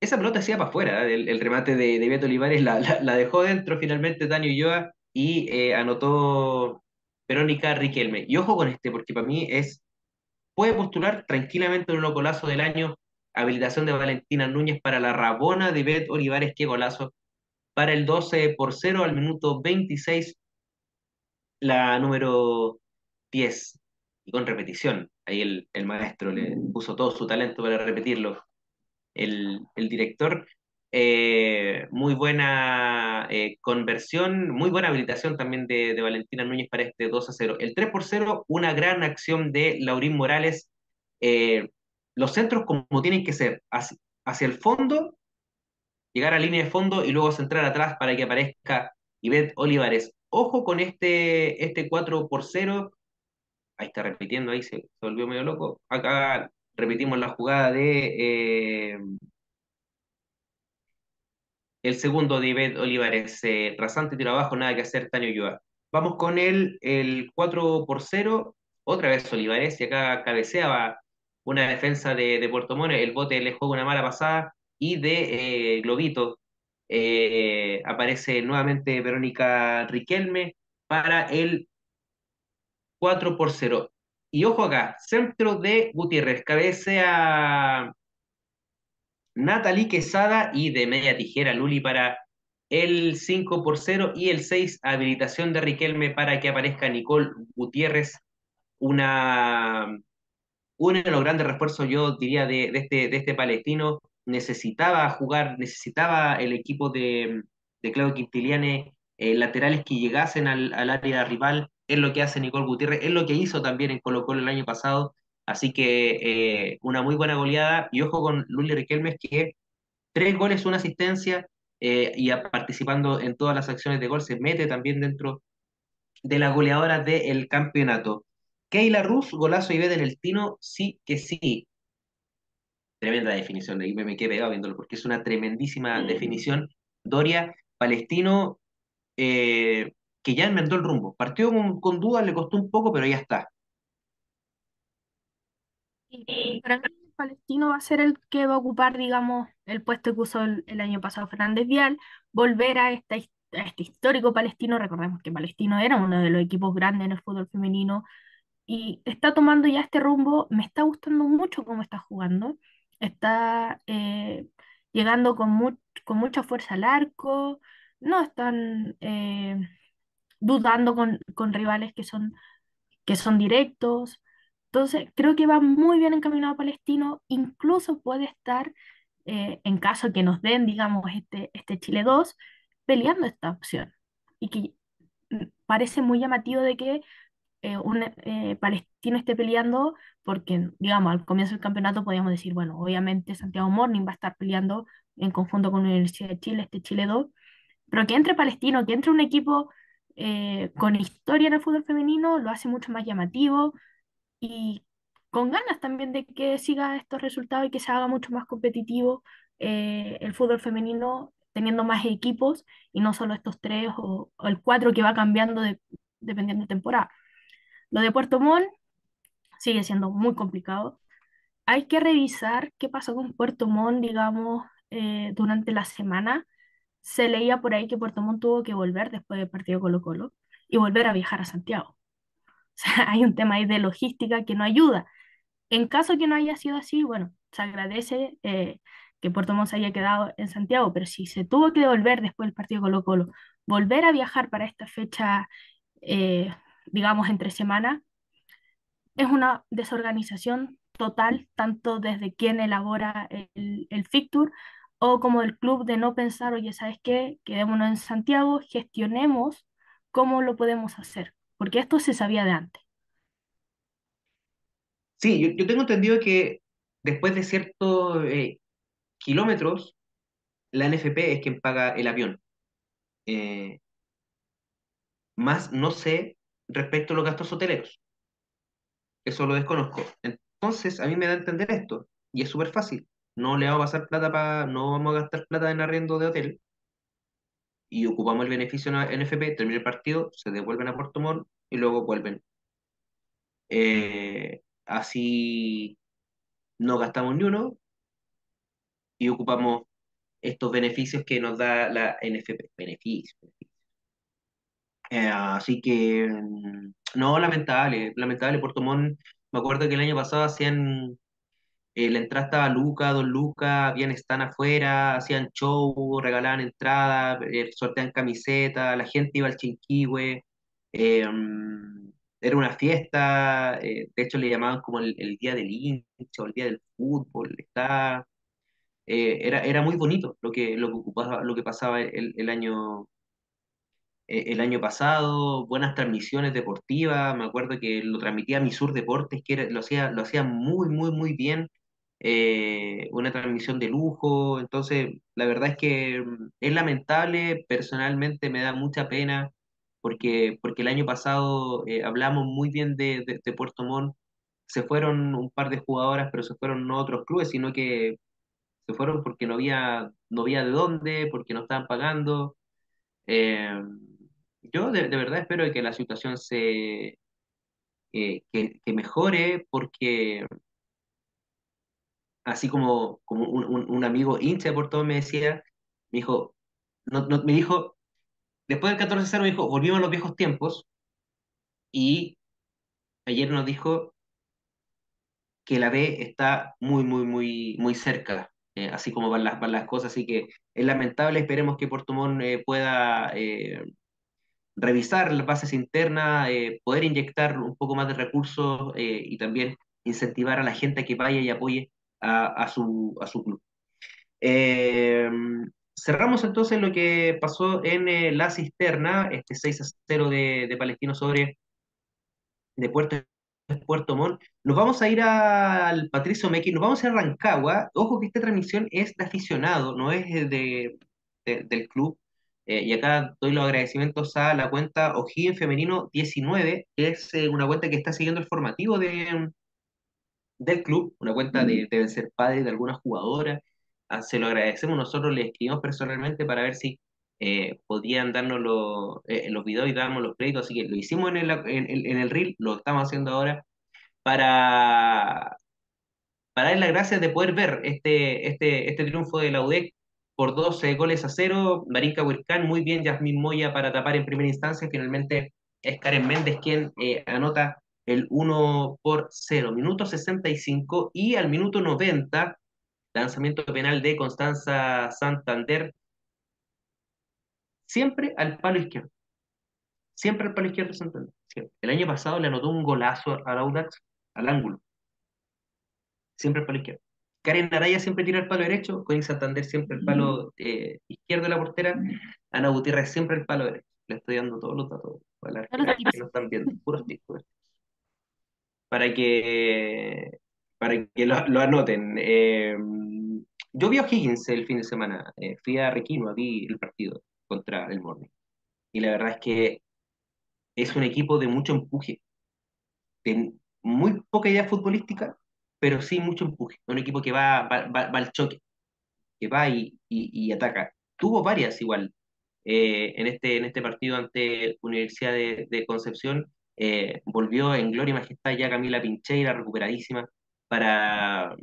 Esa pelota hacía para afuera, ¿eh? el, remate de, de Beto Olivares la, la- dejó dentro finalmente Dani Ulloa y eh, anotó Verónica Riquelme. Y ojo con este, porque para mí es, puede postular tranquilamente un golazo del año, habilitación de Valentina Núñez para la Rabona de Beto Olivares, qué golazo, para el 12 por cero al minuto 26, la número 10, y con repetición. Ahí el, el maestro le puso todo su talento para repetirlo el, el director. Eh, muy buena eh, conversión, muy buena habilitación también de, de, Valentina Núñez para este 2 a 0. El 3 por 0, una gran acción de Laurín Morales. Eh, los centros como tienen que ser, hacia, hacia, el fondo, llegar a línea de fondo y luego centrar atrás para que aparezca Ivette Olivares. Ojo con este, este 4 por 0. Ahí está repitiendo, ahí se, volvió medio loco. Acá repetimos la jugada de eh, el segundo de Ivette Olivares. Eh, rasante tiro abajo, nada que hacer, Tanio Yua. Vamos con el, el 4 por 0. Otra vez Olivares, y acá cabeceaba una defensa de, de Puerto Montt. El bote le juega una mala pasada. Y de eh, Globito eh, aparece nuevamente Verónica Riquelme para el 4 por 0. Y ojo acá, centro de Gutiérrez, cabecea Natalie Quesada y de media tijera Luli para el 5 por 0 y el 6, habilitación de Riquelme para que aparezca Nicole Gutiérrez, una, uno de los grandes refuerzos, yo diría, de, de este, de este palestino. Necesitaba jugar, necesitaba el equipo de, de Claudio Quintiliane eh, laterales que llegasen al, al área rival. Es lo que hace Nicole Gutiérrez, es lo que hizo también en Colo Colo el año pasado. Así que eh, una muy buena goleada. Y ojo con Luli Riquelme, que tres goles, una asistencia, eh, y participando en todas las acciones de gol, se mete también dentro de las goleadoras del campeonato. Keila Rus, golazo y en el Tino, sí que sí. Tremenda definición, de ahí me, me quedé pegado viéndolo, porque es una tremendísima definición. Doria, Palestino, eh, que ya inventó el rumbo. Partió con, con dudas, le costó un poco, pero ya está. Y para mí, el Palestino va a ser el que va a ocupar, digamos, el puesto que usó el, el año pasado Fernández Vial, volver a, esta, his- a este histórico Palestino. Recordemos que Palestino era uno de los equipos grandes en el fútbol femenino y está tomando ya este rumbo. Me está gustando mucho cómo está jugando. Está eh, llegando con, mu- con mucha fuerza al arco. No están eh, dudando con, con rivales que son que son directos. Entonces, creo que va muy bien encaminado Palestino, incluso puede estar, eh, en caso que nos den, digamos, este, este Chile 2 peleando esta opción. Y que mm, parece muy llamativo de que eh, un eh, Palestino esté peleando, porque, digamos, al comienzo del campeonato podíamos decir, bueno, obviamente Santiago Morning va a estar peleando en conjunto con la Universidad de Chile, este Chile 2 pero que entre Palestino, que entre un equipo eh, con historia en el fútbol femenino, lo hace mucho más llamativo y con ganas también de que siga estos resultados y que se haga mucho más competitivo eh, el fútbol femenino, teniendo más equipos y no solo estos tres o, el cuatro que va cambiando de- dependiendo de temporada. Lo de Puerto Montt sigue siendo muy complicado. Hay que revisar qué pasó con Puerto Montt, digamos, eh, durante la semana se leía por ahí que Puerto Montt tuvo que volver después del partido Colo-Colo y volver a viajar a Santiago. *laughs* O sea, hay un tema ahí de logística que no ayuda. En caso que no haya sido así, bueno, se agradece eh, que Puerto Montt se haya quedado en Santiago, pero si se tuvo que devolver después del partido Colo-Colo, volver a viajar para esta fecha, eh, digamos, entre semana, es una desorganización total, tanto desde quien elabora el, el fixture o como el club de no pensar, oye, ¿sabes qué? Quedémonos en Santiago, gestionemos cómo lo podemos hacer, porque esto se sabía de antes. Sí, yo, yo tengo entendido que después de ciertos eh, kilómetros, la NFP es quien paga el avión. Eh, más no sé respecto a los gastos hoteleros. Eso lo desconozco. Entonces, a mí me da a entender esto, y es súper fácil. No le vamos a pasar plata para, no vamos a gastar plata en arriendo de hotel, y ocupamos el beneficio en NFP, termina el partido, se devuelven a Puerto Montt y luego vuelven. Eh, así no gastamos ni uno y ocupamos estos beneficios que nos da la NFP. Beneficios. Eh, así que, no, lamentable, lamentable. Puerto Montt, me acuerdo que el año pasado hacían Eh, la entrada estaba Luca, Don Luca, habían stand afuera, hacían show, regalaban entradas, eh, sorteaban camisetas, la gente iba al Chinquihue, mm, era una fiesta, eh, de hecho le llamaban como el, el día del hincha o el día del fútbol, está, eh, era, era muy bonito lo que, lo que ocupaba, lo que pasaba el, el año, el año pasado, buenas transmisiones deportivas, me acuerdo que lo transmitía Misur Deportes, que lo hacía, lo hacía muy, muy, muy bien eh, una transmisión de lujo, entonces la verdad es que mm, es lamentable, personalmente me da mucha pena porque, porque el año pasado eh, hablamos muy bien de, de, Puerto Montt, se fueron un par de jugadoras, pero se fueron no otros clubes, sino que se fueron porque no había, no había de dónde, porque no estaban pagando. Eh, yo de, de verdad espero que la situación se, eh, que, que mejore porque así como, como un, un- amigo hincha de Porto me decía, me dijo, no, no- me dijo, después del 14-0 me dijo, volvimos a los viejos tiempos y ayer nos dijo que la B está muy, muy, muy, muy cerca, eh, así como van las, las cosas, así que es lamentable, esperemos que Porto Montt eh, pueda eh, revisar las bases internas, eh, poder inyectar un poco más de recursos eh, y también incentivar a la gente a que vaya y apoye a, su, a su club. Eh, cerramos entonces lo que pasó en eh, la cisterna, este 6 a 0 de, de Palestino sobre de Puerto, Puerto Montt. Nos vamos a ir al Patricio Mequi, nos vamos a Rancagua. Ojo que esta transmisión es de aficionado, no es de- del club. Eh, y acá doy los agradecimientos a la cuenta O'Higgins Femenino 19, que es eh, una cuenta que está siguiendo el formativo de, del club, una cuenta de, deben ser padres de algunas jugadoras. Ah, se lo agradecemos, nosotros le escribimos personalmente para ver si eh, podían darnos los, eh, los videos y darnos los créditos, así que lo hicimos en el, en, en el reel, lo estamos haciendo ahora para, para dar las gracias de poder ver este, este, este triunfo de la UDEC por 12 goles a cero. Marinka Huircán, muy bien, Yasmín Moya para tapar en primera instancia. Finalmente es Karen Méndez quien eh, anota el 1 por 0. Minuto 65 y al minuto 90, lanzamiento penal de Constanza Santander, siempre al palo izquierdo. Siempre al palo izquierdo de Santander. El año pasado le anotó un golazo al Audax al ángulo siempre el palo izquierdo. Karen Araya siempre tira el palo derecho, Coin Santander siempre el palo eh, izquierdo de la portera, Ana Gutiérrez siempre el palo derecho. Le estoy dando todos los datos para las que, no están viendo, puros tips. para que, para que lo, lo anoten. Eh, yo vi a Higgins el fin de semana, eh, fui a Requino, vi el partido contra el Morning. Y la verdad es que es un equipo de mucho empuje, de muy poca idea futbolística, pero sí mucho empuje. Un equipo que va, va, va, al choque que va y, y, ataca. Tuvo varias igual eh, en, este, en este partido ante Universidad de, Concepción. eh, volvió en gloria y majestad ya Camila Pincheira, recuperadísima, para,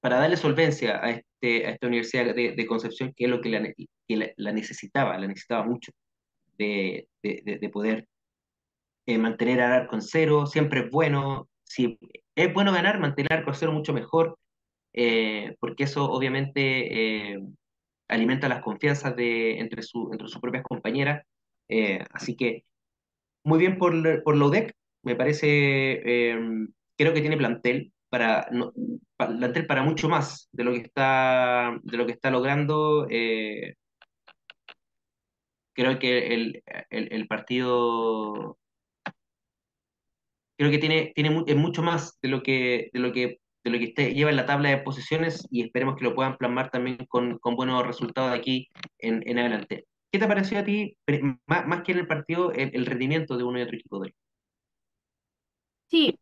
para darle solvencia a, este, a esta Universidad de, Concepción, que es lo que la, que la, necesitaba, la necesitaba mucho, de- de poder eh, mantener al arco en cero, siempre es bueno, si es bueno ganar, mantener al arco mucho mejor, eh, porque eso obviamente eh, alimenta las confianzas de, entre, su, entre sus propias compañeras. Eh, así que muy bien por, por la UDEC, me parece, creo que tiene plantel para, no, plantel para mucho más de lo que está, de lo que está logrando. creo que el, el, el partido creo que tiene, tiene es mucho más de lo que, de lo que, de lo que esté- lleva en la tabla de posiciones y esperemos que lo puedan plasmar también con, con buenos resultados de aquí en, en adelante. ¿Qué te pareció a ti, más, más que en el partido, el, rendimiento de uno y otro equipo de él? Sí,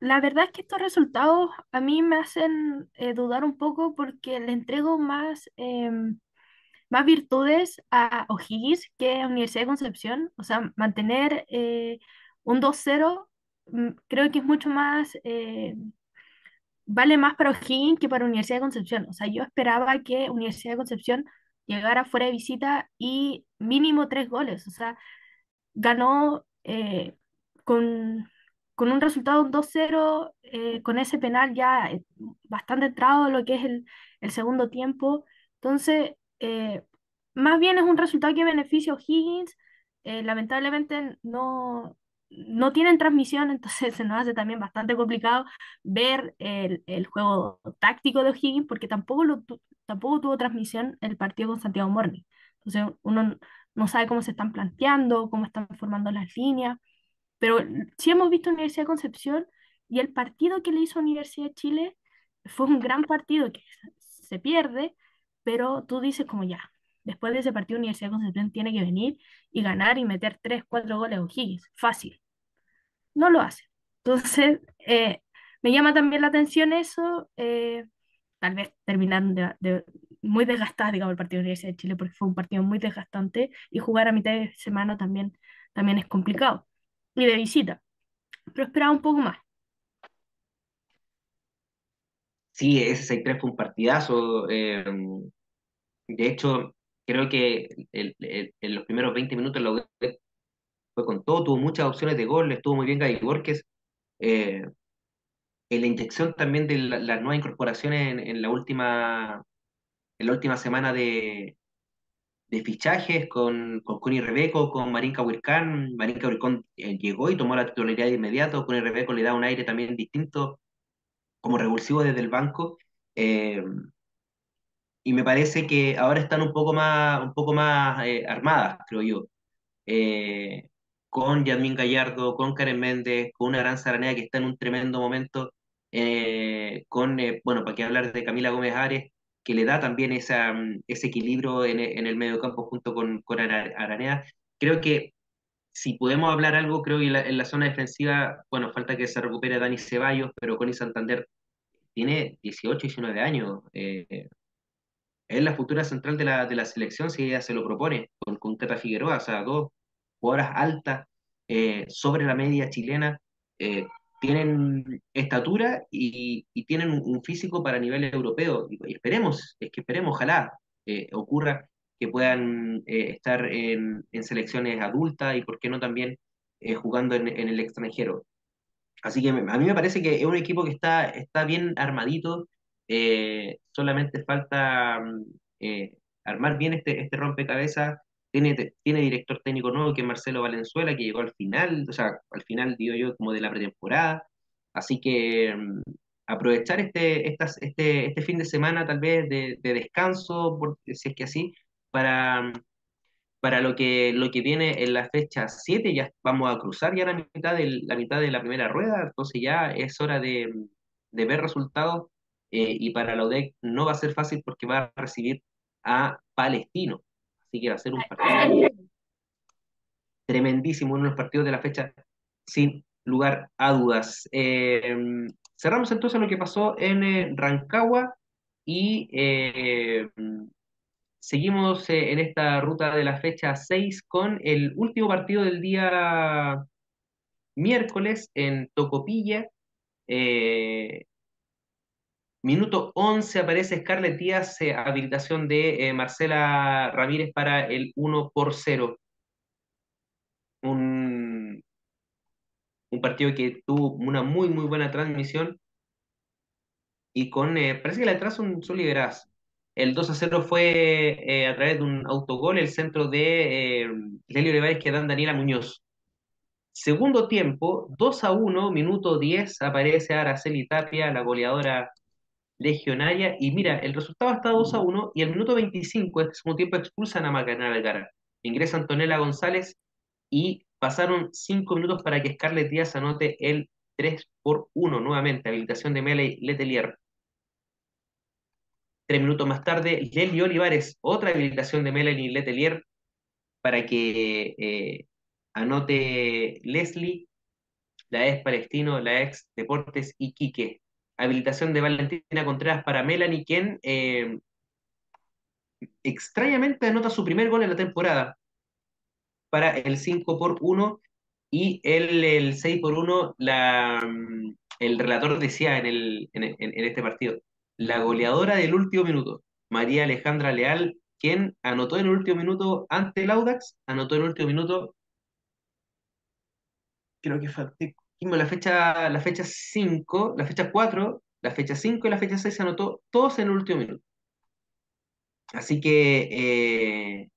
la verdad es que estos resultados a mí me hacen eh, dudar un poco porque le entrego más, em, más virtudes a O'Higgins que a Universidad de Concepción. O sea, mantener eh, un 2-0 mm, creo que es mucho más, eh, vale más para O'Higgins que para Universidad de Concepción. O sea, yo esperaba que Universidad de Concepción llegara fuera de visita y mínimo tres goles. O sea, ganó eh, con, con un resultado 2-0, eh, con ese penal ya bastante entrado lo que es el, el segundo tiempo. Entonces, más bien es un resultado que beneficia a O'Higgins. Lamentablemente no, no tienen transmisión, *laughs* entonces se nos hace también bastante complicado ver el, el juego táctico de O'Higgins porque tampoco, lo tampoco tuvo transmisión el partido con Santiago Morning. Entonces uno no sabe cómo se están planteando, cómo están formando las líneas, pero sí hemos visto Universidad de Concepción Y el partido que le hizo Universidad de Chile fue un gran partido que se pierde, pero tú dices como ya, después de ese partido Universidad de Concepción tiene que venir y ganar y meter 3 4 goles a O'Higgins, fácil. No lo hace. Entonces, eh, me llama también la atención eso. eh, tal vez terminaron de, de- muy desgastadas, digamos, el partido de Universidad de Chile, porque fue un partido muy desgastante y jugar a mitad de semana también, también es complicado. Y de visita, pero esperaba un poco más. Sí, ese 6-3 fue un partidazo. eh, de hecho, creo que en los primeros 20 minutos la U fue con todo, tuvo muchas opciones de gol, estuvo muy bien Gaby Borges. eh, en la inyección también de la- las nuevas incorporaciones en, en la última, en la última semana de, fichajes con, con Connie Rebeco, con Marinka Huircán. Marinka Huircán eh, llegó y tomó la titularidad de inmediato. Connie Rebeco le da un aire también distinto, como revulsivo desde el banco. eh, y me parece que ahora están un poco más, un poco más armadas, creo yo. Con Yasmín Gallardo, con Karen Méndez, con una gran Zaranea que está en un tremendo momento, eh, con, eh, bueno, para qué hablar de Camila Gómez Ares, que le da también mm, ese equilibrio en, en el mediocampo junto con, con Ara- Aranea. Creo que si podemos hablar algo, creo que en la, en la zona defensiva, bueno, falta que se recupere Dani Ceballos, pero Connie Santander tiene 18, 19 años. eh, es la futura central de la, de la selección si ella se lo propone, con, con Cata Figueroa, o sea, dos jugadoras altas, eh, sobre la media chilena, eh, tienen estatura y, tienen un, físico para nivel europeo. Y, esperemos, es que esperemos, ojalá eh, ocurra que puedan estar en, selecciones adultas y, por qué no, también jugando en, en el extranjero. Así que a mí me parece que es un equipo que está, está bien armadito, solamente falta mm, armar bien este, este rompecabezas. Tiene, tiene director técnico nuevo que es Marcelo Valenzuela, que llegó al final, o sea, al final, digo yo, como de la pretemporada. Así que mm, aprovechar este, estas, este, este fin de semana tal vez de, de descanso, si es que así, para, para lo que, lo que viene en la fecha 7 ya vamos a cruzar ya la mitad, del, la mitad de la primera rueda, entonces ya es hora de, de ver resultados eh, y para la UDEC no va a ser fácil porque va a recibir a Palestino, así que va a ser un partido tremendísimo, uno de los partidos de la fecha sin lugar a dudas. Eh, cerramos entonces lo que pasó en eh, Rancagua y eh, Seguimos eh, en esta ruta de la fecha 6 con el último partido del día miércoles en Tocopilla. Eh, minuto 11 aparece Scarlett Díaz, eh, habilitación de eh, Marcela Ramírez para el 1 por 0. Un, un partido que tuvo una muy, muy buena transmisión y con, eh, parece que las atrás son, son liberadas. El 2 a 0 fue eh, a través de un autogol, el centro de Lelio Olivares que dan Daniela Muñoz. Segundo tiempo, 2 a 1, minuto 10, aparece Araceli Tapia, la goleadora legionaria, y mira, el resultado está 2 a 1, y el minuto 25, este segundo tiempo, expulsan a Macarena Vergara. Ingresa Antonella González, y pasaron 5 minutos para que Scarlett Díaz anote el 3 por 1 nuevamente, habilitación de Meley Letelier. Tres minutos más tarde, Leli Olivares, otra habilitación de Melanie Letelier para que eh, anote Leslie, la ex Palestino, la ex Deportes Iquique. Habilitación de Valentina Contreras para Melanie, quien eh, extrañamente anota su primer gol en la temporada para el 5 por 1 y el, el 6 por 1, la, mm, el relator decía en, el, en, este partido, la goleadora del último minuto, María Alejandra Leal, quien anotó en el último minuto ante el Audax, anotó en el último minuto, creo que fue La fecha, la fecha 5, la fecha 4, la fecha 5 y la fecha 6 se anotó todos en el último minuto. Así que eh,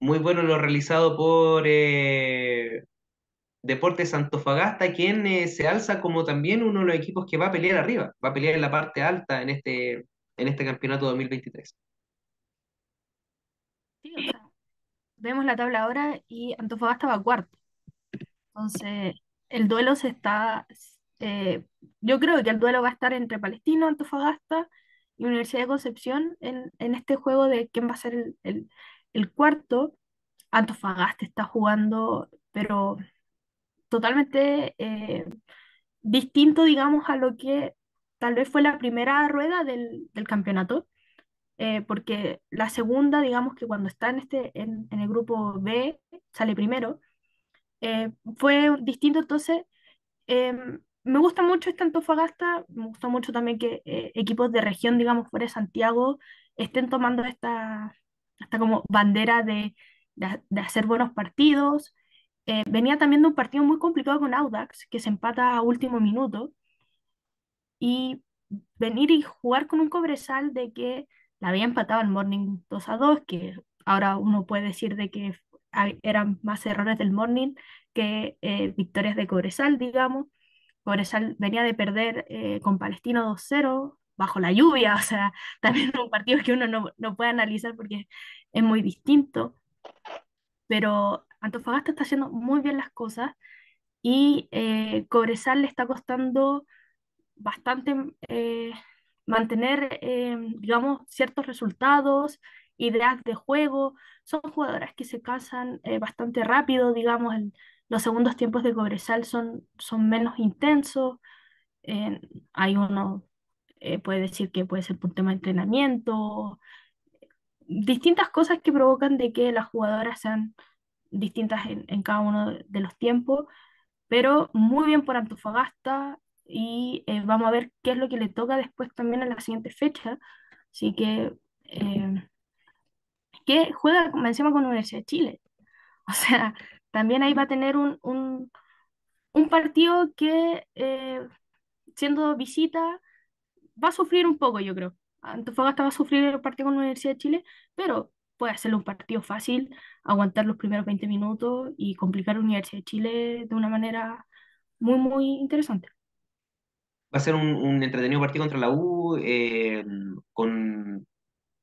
muy bueno lo realizado por eh, Deportes Antofagasta, quien eh, se alza como también uno de los equipos que va a pelear arriba, va a pelear en la parte alta en este, en este campeonato 2023. Sí, o sea, vemos la tabla ahora y Antofagasta va cuarto. Entonces, el duelo se está, eh, yo creo que el duelo va a estar entre Palestino, Antofagasta y Universidad de Concepción en, en este juego de quién va a ser el, el- cuarto. Antofagasta está jugando, pero totalmente eh, distinto, digamos, a lo que tal vez fue la primera rueda del, del campeonato, eh, porque la segunda, digamos que cuando está en, este, en, en el grupo B, sale primero, eh, fue distinto, entonces Em, me gusta mucho esta Antofagasta, me gusta mucho también que eh, equipos de región, digamos, fuera de Santiago, estén tomando esta, esta como bandera de, de, hacer buenos partidos. Eh, venía también de un partido muy complicado con Audax, que se empata a último minuto, y venir y jugar con un Cobresal de que la había empatado el Morning 2 a 2, que ahora uno puede decir de que eran más errores del Morning que eh, victorias de Cobresal, digamos. Cobresal venía de perder eh, con Palestino 2-0 bajo la lluvia, o sea, *laughs* también un partido que uno no, no puede analizar porque es muy distinto, pero Antofagasta está haciendo muy bien las cosas y eh, Cobresal le está costando bastante eh, mantener, eh, digamos, ciertos resultados, ideas de juego. Son jugadoras que se cansan eh, bastante rápido, digamos, los segundos tiempos de Cobresal son, son menos intensos. Eh, hay uno, eh, puede decir que puede ser por tema de entrenamiento, distintas cosas que provocan de que las jugadoras sean distintas en, en cada uno de los tiempos, pero muy bien por Antofagasta y eh, vamos a ver qué es lo que le toca después también en la siguiente fecha. Así que, que juega encima con Universidad de Chile. *laughs* O sea, también ahí va a tener un, un, un partido que, eh, siendo visita, va a sufrir un poco, yo creo. Antofagasta va a sufrir el partido con la Universidad de Chile, pero puede hacerle un partido fácil, aguantar los primeros 20 minutos y complicar a la Universidad de Chile de una manera muy, muy interesante. Va a ser un, un entretenido partido contra la U, eh, con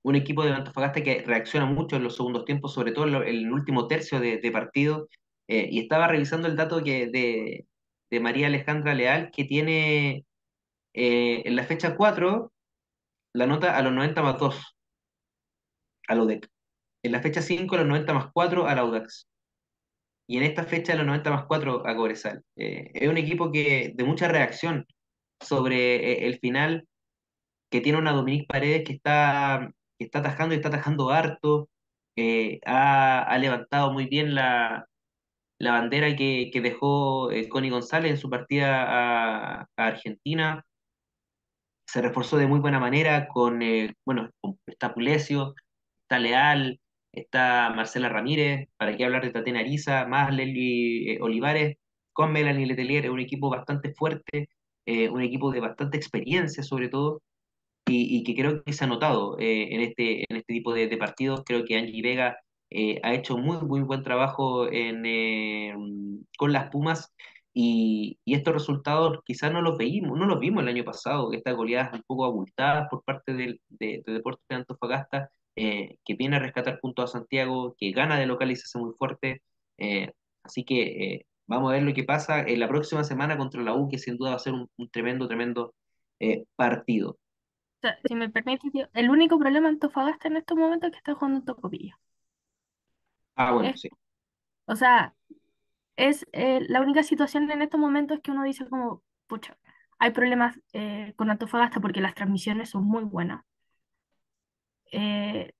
un equipo de Antofagasta que reacciona mucho en los segundos tiempos, sobre todo en, el último tercio de, de partido. Eh, y estaba revisando el dato que de, de María Alejandra Leal, que tiene eh, en la fecha 4 la nota a los 90 más 2 al UDEC. En la fecha 5 a los 90 más 4 al Audax. Y en esta fecha a los 90 más 4 a Cobresal. Eh, es un equipo que de mucha reacción sobre eh, el final, que tiene una Dominique Paredes que está, está atajando y está atajando harto. eh, ha, ha levantado muy bien la, la bandera que, que dejó eh, Connie González en su partida a, Argentina. Se reforzó de muy buena manera con, eh, bueno, está Pulesio, está Leal, está Marcela Ramírez, para qué hablar de Tatiana Ariza, más Lely eh, Olivares, con Melanie Letelier, es un equipo bastante fuerte, un equipo de bastante experiencia sobre todo, y, y que creo que se ha notado eh, en este, en este tipo de, de partidos. Creo que Angie Vega eh, ha hecho muy, muy buen trabajo en, eh, con las Pumas y, y estos resultados quizás no los veíamos, no los vimos el año pasado, estas goleadas un poco abultadas por parte del, de, de Deportes de Antofagasta, eh, que viene a rescatar puntos a Santiago, que gana de local y se hace muy fuerte. eh, así que vamos a ver lo que pasa en la próxima semana contra la U, que sin duda va a ser un, tremendo, tremendo partido. Sea, si me permite, tío, el único problema en Antofagasta en estos momentos es que está jugando en Tocopilla. Ah, bueno, sí. o sea, es eh, la única situación en estos momentos que uno dice como, pucha, hay problemas eh, con Antofagasta porque las transmisiones son muy buenas. Eh,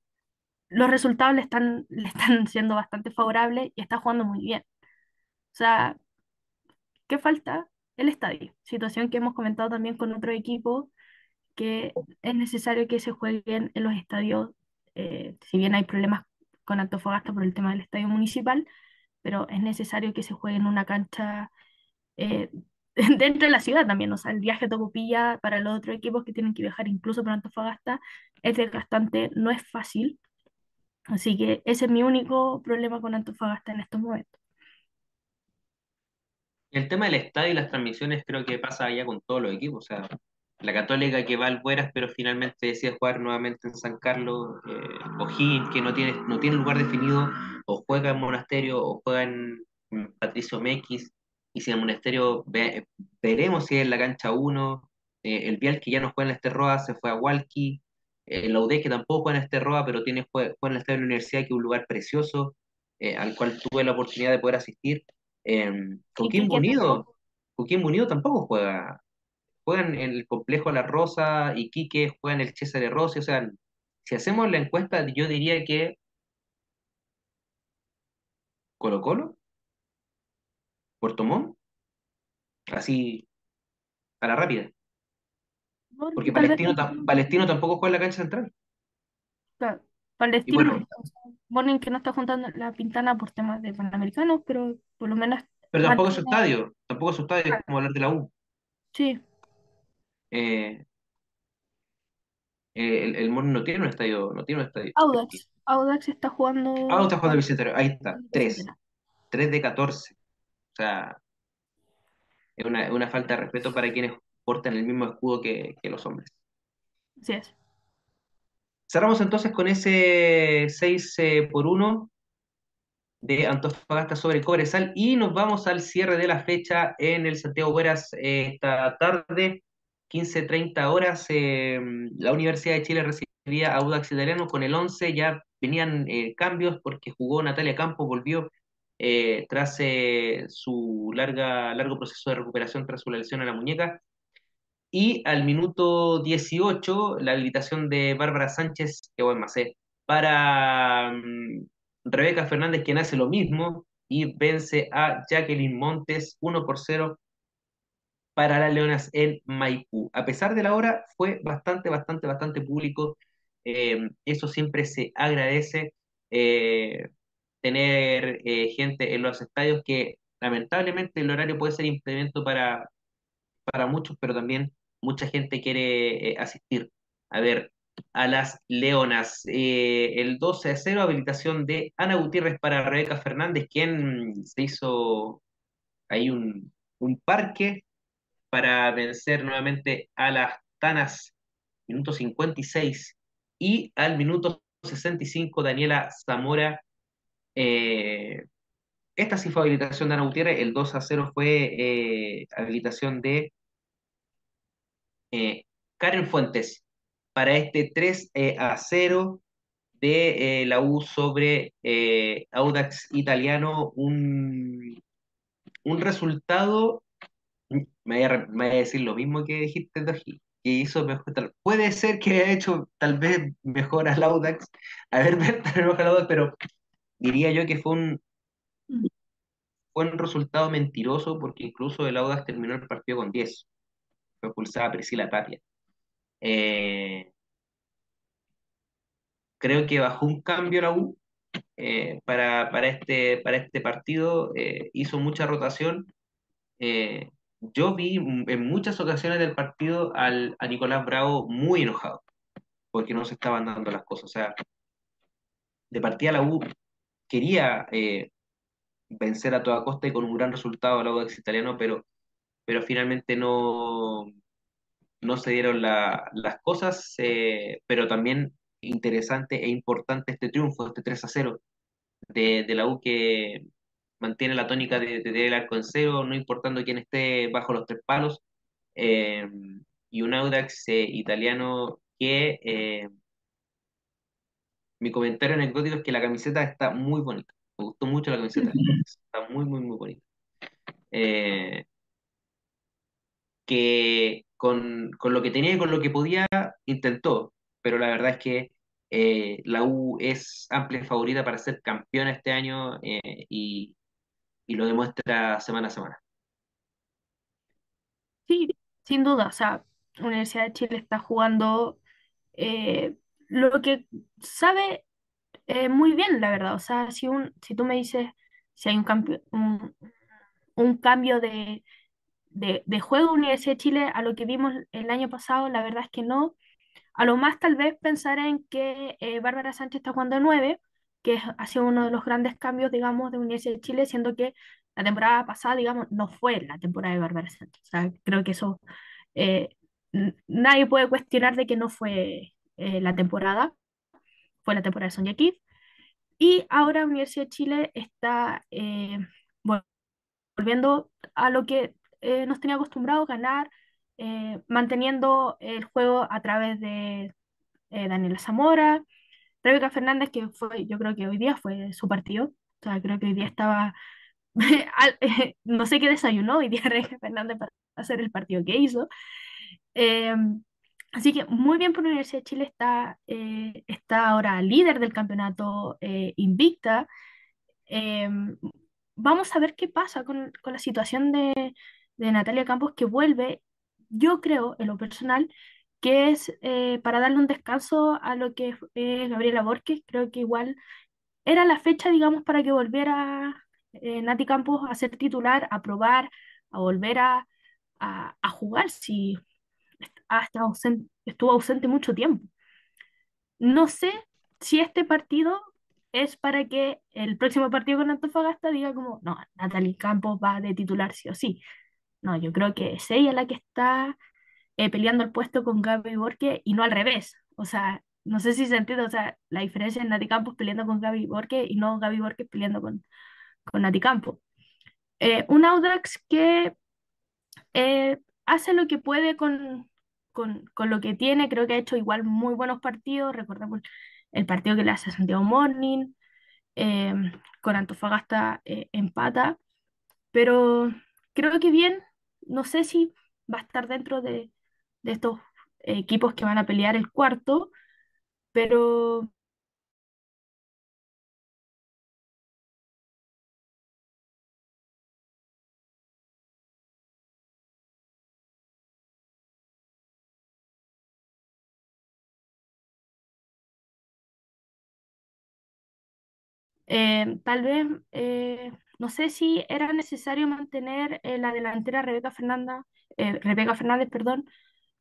los resultados le están, *laughs* le están siendo bastante favorables y está jugando muy bien. O sea, ¿qué falta? El estadio. Situación que hemos comentado también con otro equipo, que es necesario que se jueguen en los estadios, eh, si bien hay problemas con Antofagasta por el tema del estadio municipal, pero es necesario que se juegue en una cancha eh, *laughs* dentro de la ciudad también. O sea, el viaje a Tocopilla para los otros equipos que tienen que viajar incluso por Antofagasta es desgastante, no es fácil. Así que ese es mi único problema con Antofagasta en estos momentos. El tema del estadio y las transmisiones creo que pasa ya con todos los equipos. O sea, la Católica que va al Bueras, pero finalmente decide jugar nuevamente en San Carlos. Eh, O'Higgins, que no tiene, no tiene lugar definido, o juega en Monasterio, o juega en, Patricio Mekis. y si en el Monasterio ve- veremos si es en la cancha uno eh, el Vial que ya no juega en el Roa se fue a Walkie, eh, la UD que tampoco juega en el Roa pero tiene, juega, juega en el Estadio de la Universidad, que es un lugar precioso, eh, al cual tuve la oportunidad de poder asistir. Coquimbo Unido. Coquimbo Unido tampoco juega, juegan en el complejo La Rosa, Iquique juega en el César de Rossi, o sea, si hacemos la encuesta, yo diría que Colo Colo, Puerto Montt, así a la rápida, porque Palestino, tam- Palestino tampoco juega en la cancha central. claro, Palestino no bueno, o sea, que no está juntando la Pintana por temas de Panamericanos, pero por lo menos pero tampoco es su estadio, tampoco es su estadio, es como hablar de la U. Sí, Eh, eh, el, el Morning no tiene un estadio, no tiene un estadio. Audax. Audax está Ah, jugando está jugando el Bicentenario, ahí está, con el tres, Bicentenario. tres de 14. O sea, es una, una falta de respeto para quienes portan el mismo escudo que, que los hombres. Así es. Cerramos entonces con ese 6 eh, por uno de Antofagasta sobre Cobresal y nos vamos al cierre de la fecha en el Santiago Bueras eh, esta tarde, 15.30 horas. eh, la Universidad de Chile recibía a Audax Italiano con el 11, ya venían eh, cambios porque jugó Natalia Campos, volvió eh, tras eh, su larga, largo proceso de recuperación tras su lesión a la muñeca. Y al minuto 18, la habilitación de Bárbara Sánchez, que buen macé, para mm, Rebeca Fernández, quien hace lo mismo y vence a Jacqueline Montes 1 por 0 para las Leonas en Maipú. A pesar de la hora, fue bastante, bastante, bastante público. Eh, eso siempre se agradece. eh, tener eh, gente en los estadios que lamentablemente el horario puede ser impedimento para, para muchos, pero también mucha gente quiere asistir a ver a las Leonas. El 12 a 0, habilitación de Ana Gutiérrez para Rebeca Fernández, quien se hizo ahí un, un parque para vencer nuevamente a las Tanas, minuto 56, y al minuto 65, Daniela Zamora. eh, esta sí fue habilitación de Ana Gutiérrez, el 2 a 0 fue eh, habilitación de eh, Karen Fuentes para este 3 eh, a 0 de eh, la U sobre eh, Audax Italiano, un, un resultado, me voy, a, me voy a decir lo mismo que dijiste, Doji, que hizo mejor, tal- puede ser que haya hecho tal vez mejor al Audax, haber *laughs* mejor al Audax, pero diría yo que fue un, Mm. fue un resultado mentiroso porque incluso el Audax terminó el partido con 10 fue expulsada Priscila Tapia. Eh, creo que bajó un cambio la U eh, para, para, este, para este partido, eh, hizo mucha rotación. Yo vi en muchas ocasiones del partido al, a Nicolás Bravo muy enojado, porque no se estaban dando las cosas. O sea, de partida la U quería eh, vencer a toda costa y con un gran resultado al Audax italiano, pero, pero finalmente no, no se dieron la- las cosas, eh, pero también interesante e importante este triunfo, este 3 a 0 de, de la U que mantiene la tónica de, de tener el arco en cero, no importando quién esté bajo los tres palos, eh, y un Audax eh, italiano que eh, mi comentario anecdótico es que la camiseta está muy bonita, me gustó mucho la camiseta, *laughs* está muy, muy, muy bonita. Eh, que con, con lo que tenía y con lo que podía intentó, pero la verdad es que eh, la U es amplia favorita para ser campeona este año eh, y, y lo demuestra semana a semana. Sí, sin duda. O sea, Universidad de Chile está jugando eh, lo que sabe eh, muy bien, la verdad. O sea, si, un, si tú me dices si hay un, cambio un, un cambio de, de, de juego Universidad de Chile a lo que vimos el año pasado, la verdad es que no. A lo más tal vez pensar en que eh, Bárbara Sánchez está jugando de 9, que ha sido uno de los grandes cambios, digamos, de Universidad de Chile, siendo que la temporada pasada, digamos, no fue la temporada de Bárbara Sánchez. O sea, creo que eso eh, nadie puede cuestionar de que no fue eh, la temporada, fue la temporada de Sonia Kid. Y ahora Universidad de Chile está, eh, volviendo a lo que eh, nos tenía acostumbrado, ganar, eh, manteniendo el juego a través de eh, Daniela Zamora, Rebeca Fernández, que fue, yo creo que hoy día fue su partido, o sea, creo que hoy día estaba, *laughs* *laughs* no sé qué desayunó hoy día *laughs* Rebeca Fernández para hacer el partido que hizo. Eh, así que muy bien por la Universidad de Chile, está, eh, está ahora líder del campeonato eh, invicta. Eh, vamos a ver qué pasa con, con la situación de, de Natalia Campos que vuelve, yo creo, en lo personal, que es eh, para darle un descanso a lo que es Gabriela Borges. Creo que igual era la fecha, digamos, para que volviera eh, Nati Campos a ser titular, a probar, a volver a, a, a jugar, si ha estado ausen- estuvo ausente mucho tiempo. No sé si este partido es para que el próximo partido con Antofagasta diga como, no, Natalie Campos va de titular sí o sí. No, yo creo que es ella la que está eh, peleando el puesto con Gaby Borque y no al revés. O sea, no sé si se entiende, o sea, la diferencia es Nati Campos peleando con Gaby Borque y no Gaby Borque peleando con, con Nati Campos. Eh, un Audax que eh, hace lo que puede con, con, con lo que tiene, creo que ha hecho igual muy buenos partidos, recordemos el partido que le hace a Santiago Morning, eh, con Antofagasta eh, empata, pero creo que bien, no sé si va a estar dentro de, de estos equipos que van a pelear el cuarto, pero eh, tal vez, eh, no sé si era necesario mantener eh, la delantera Rebeca Fernanda, eh, Rebeca Fernández, perdón,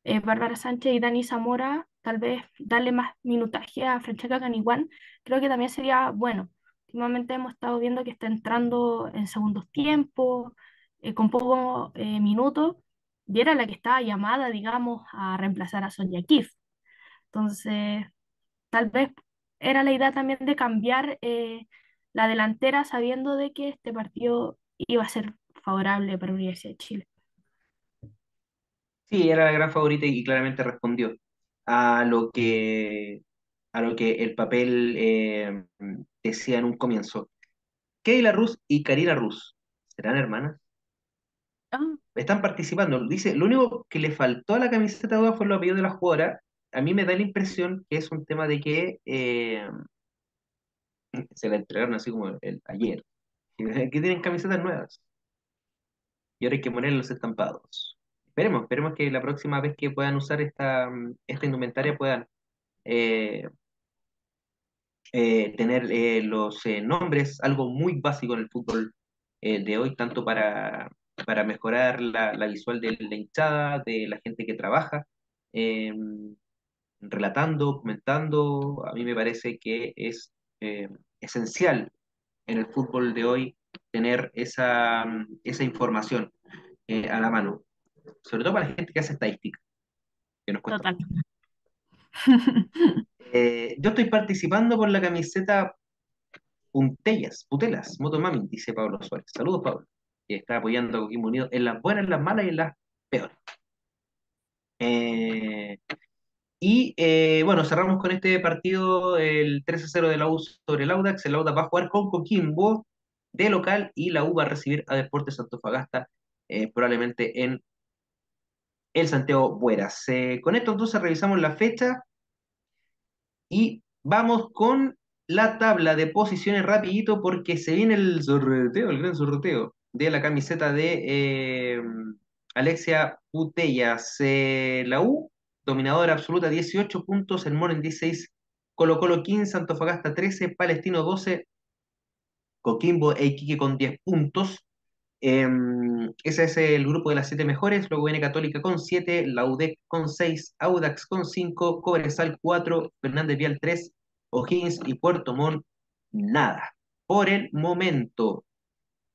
eh, Bárbara Sánchez y Dani Zamora, tal vez darle más minutaje a Francesca Caniguán, creo que también sería bueno. Últimamente hemos estado viendo que está entrando en segundos tiempos, eh, con pocos eh, minutos, y era la que estaba llamada, digamos, a reemplazar a Sonia Kif. Entonces, tal vez era la idea también de cambiar eh, la delantera sabiendo de que este partido iba a ser favorable para Universidad de Chile. Sí, era la gran favorita y claramente respondió a lo que, a lo que el papel eh, decía en un comienzo. Keila Rus y Karina Rus, ¿serán hermanas? Ah, Están participando. Dice, lo único que le faltó a la camiseta de fue los apellidos de la jugadora. A mí me da la impresión que es un tema de que eh, se la entregaron así como el, ayer. *laughs* Que tienen camisetas nuevas y ahora hay que poner los estampados. Esperemos, esperemos que la próxima vez que puedan usar esta, mm, esta indumentaria puedan eh, eh, tener eh, los nombres, algo muy básico en el fútbol de hoy, tanto para, para mejorar la, la visual de la hinchada, de la gente que trabaja, eh, relatando, comentando. A mí me parece que es esencial en el fútbol de hoy tener esa, esa información a la mano, sobre todo para la gente que hace estadística, que nos cuesta. total. *laughs* Eh, yo estoy participando por la camiseta Puntellas, Putelas, Motomami, dice Pablo Suárez. Saludos, Pablo, que está apoyando a Coquimbo Unido en las buenas, en las malas y en las peores. Eh, y eh, bueno, cerramos con este partido, el 3-0 de la U sobre el Audax. El Audax va a jugar con Coquimbo de local y la U va a recibir a Deportes Antofagasta eh, probablemente en el Santiago Bueras. Eh, con esto entonces revisamos la fecha y vamos con la tabla de posiciones rapidito porque se viene el sorteo, el gran sorteo de la camiseta de eh, Alexia Putellas. Eh, la U, dominadora absoluta, 18 puntos, el Morning 16, Colo Colo 15, Antofagasta 13, Palestino 12, Coquimbo e Iquique con 10 puntos. Eh, ese es el grupo de las 7 mejores. Luego viene Católica con 7, la UDEC con 6, Audax con 5, Cobresal 4, Fernández Vial 3, O'Higgins y Puerto Montt nada. Por el momento,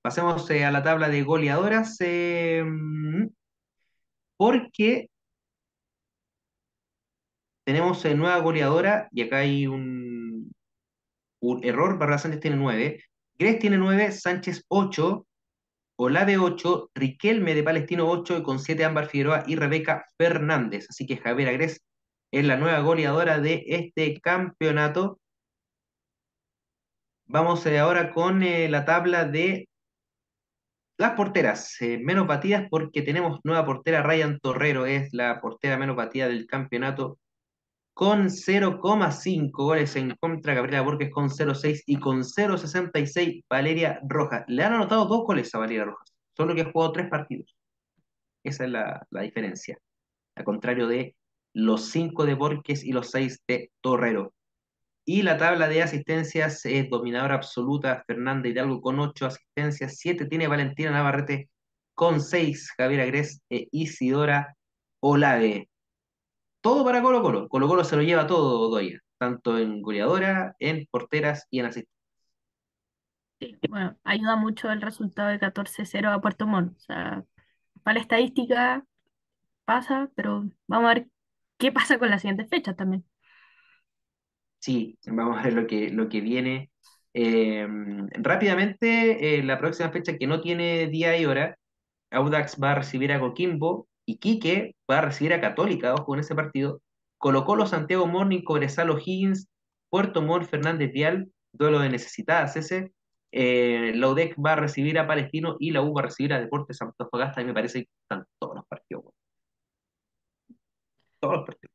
pasemos eh, a la tabla de goleadoras. eh, porque tenemos eh, nueva goleadora y acá hay un, un error. Barra Sánchez tiene 9, Gres tiene 9, Sánchez 8. Olave 8, Riquelme de Palestino 8 y con 7 Ámbar Figueroa y Rebeca Fernández. Así que Javier Agres es la nueva goleadora de este campeonato. Vamos eh, ahora con eh, la tabla de las porteras, eh, menos batidas porque tenemos nueva portera, Ryan Torrero es la portera menos batida del campeonato con 0,5 goles en contra, Gabriela Borges con 0,6 y con 0,66 Valeria Rojas. Le han anotado dos goles a Valeria Rojas, solo que ha jugado tres partidos. Esa es la, la diferencia. Al contrario de los 5 de Borges y los 6 de Torrero. Y la tabla de asistencias es dominadora absoluta, Fernanda Hidalgo con 8 asistencias, 7 tiene Valentina Navarrete con 6, Javier Agres e Isidora Olave todo para Colo Colo. Colo Colo se lo lleva todo, Doya, tanto en goleadora, en porteras y en asistencias. Sí, bueno, ayuda mucho el resultado de 14-0 a Puerto Montt. O sea, para la estadística pasa, pero vamos a ver qué pasa con las siguientes fechas también. Sí, vamos a ver lo que, lo que viene. Eh, rápidamente, eh, la próxima fecha que no tiene día y hora, Audax va a recibir a Coquimbo Iquique va a recibir a Católica, ojo en ese partido. Colo Colo, Santiago Morning, Cobresal Higgins, Puerto Montt, Fernández Vial, duelo de necesitadas ese. Eh, la UDEC va a recibir a Palestino y la U va a recibir a Deportes Antofagasta. Y me parece que están todos los partidos. Todos los partidos.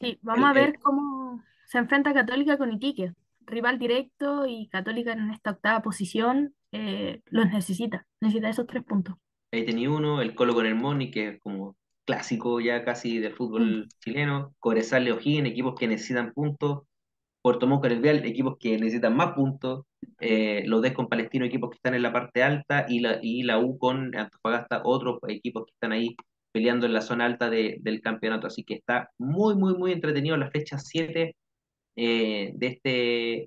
Sí, vamos a ver cómo se enfrenta Católica con Iquique. Rival directo y Católica en esta octava posición eh, los necesita. Necesita esos tres puntos. Ahí tenía uno, el Colo con el Moni, que es como clásico ya casi del fútbol Mm. chileno. Cobresal O'Higgins, equipos que necesitan puntos. Puerto Montt con el Real, equipos que necesitan más puntos. Eh, los DES con Palestino, equipos que están en la parte alta. Y la, y la U con Antofagasta, otros equipos que están ahí peleando en la zona alta de- del campeonato. Así que está muy, muy, muy entretenido la fecha 7 eh, de, este,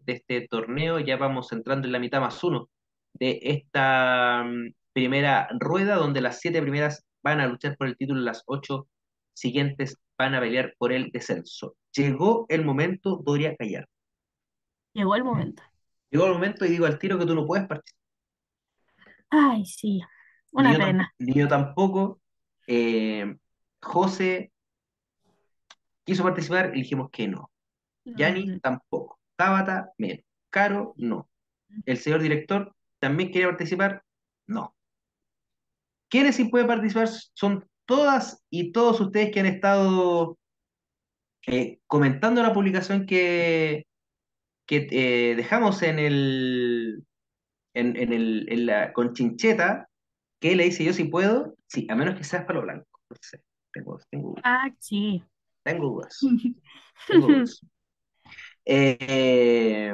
de este torneo. Ya vamos entrando en la mitad más uno de esta mm, primera rueda, donde las siete primeras van a luchar por el título, las ocho siguientes van a pelear por el descenso. Llegó el momento, Doria Callar. Llegó el momento. Llegó el momento y digo al tiro que tú no puedes participar. Ay, sí, Ni una yo, pena. ni yo tampoco. Eh, José quiso participar y dijimos que no. Yani Mm, tampoco. Tabata, menos. Caro, no. El señor director también quería participar, no. ¿Quiénes sí pueden participar? Son todas y todos ustedes que han estado eh, comentando la publicación que, que eh, dejamos en el, en, en el, en la conchincheta, que le dice yo si puedo, sí, a menos que seas palo blanco. No sé, tengo, tengo, Ah, sí. tengo dudas, *laughs* tengo dudas. Eh,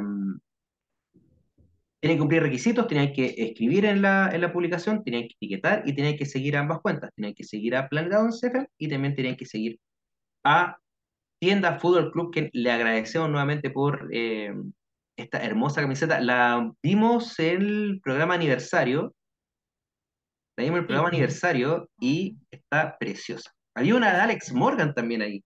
tienen que cumplir requisitos, tienen que escribir en la, en la publicación, tienen que etiquetar y tienen que seguir ambas cuentas. Tienen que seguir a Planeta 11 FM y también tienen que seguir a Tienda Fútbol Club, que le agradecemos nuevamente por eh, esta hermosa camiseta. La vimos en el programa aniversario, la vimos en el Sí. programa aniversario y está preciosa. Había una de Alex Morgan también ahí,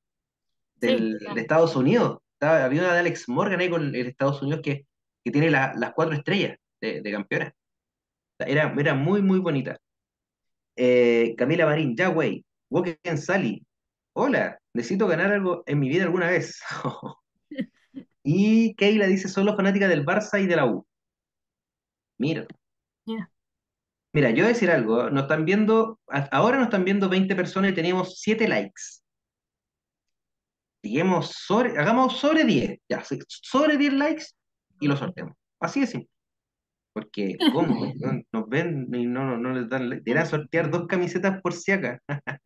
del, Sí, de Estados Unidos. Estaba- había una de Alex Morgan ahí con el Estados Unidos que, que tiene la- las cuatro estrellas de, de campeona. Era, era muy, muy bonita. Eh, Camila Marín, ya, güey. Walken Sally. Hola, necesito ganar algo en mi vida alguna vez. *laughs* Y Keila dice, solo fanática del Barça y de la U. Mira, mira. mira, yo voy a decir algo. Nos están viendo, ahora nos están viendo 20 personas y tenemos 7 likes. Lleguemos sobre, hagamos sobre 10, ya, sobre 10 likes y lo sorteamos. Así de simple. Porque, ¿cómo? No- *laughs* Nos ven y no, no, no les dan. Deberían sortear dos camisetas por si acá. *laughs*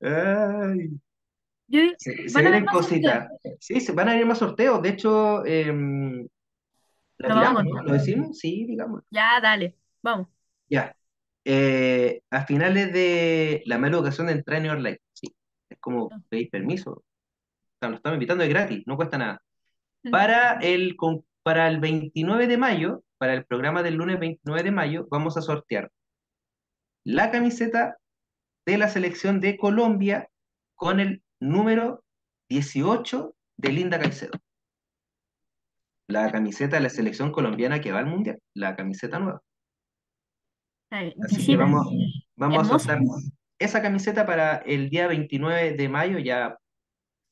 Ay, Yo, se, se vienen cositas. Sí, se van a ir más sorteos. De hecho, em, lo Lo vamos a tiramos, ¿no? contar. ¿Lo decimos? Sí, digamos. Ya, dale, vamos. Ya. Eh, a finales de la mala educación de entrar en Online. Sí. Es como pedir permiso. O sea, lo estamos invitando de gratis, no cuesta nada. Para el, para el 29 de mayo, para el programa del lunes 29 de mayo, vamos a sortear la camiseta de la selección de Colombia con el número 18 de Linda Caicedo. La camiseta de la selección colombiana que va al mundial, la camiseta nueva. Así que vamos, vamos a soltar esa camiseta para el día 29 de mayo, ya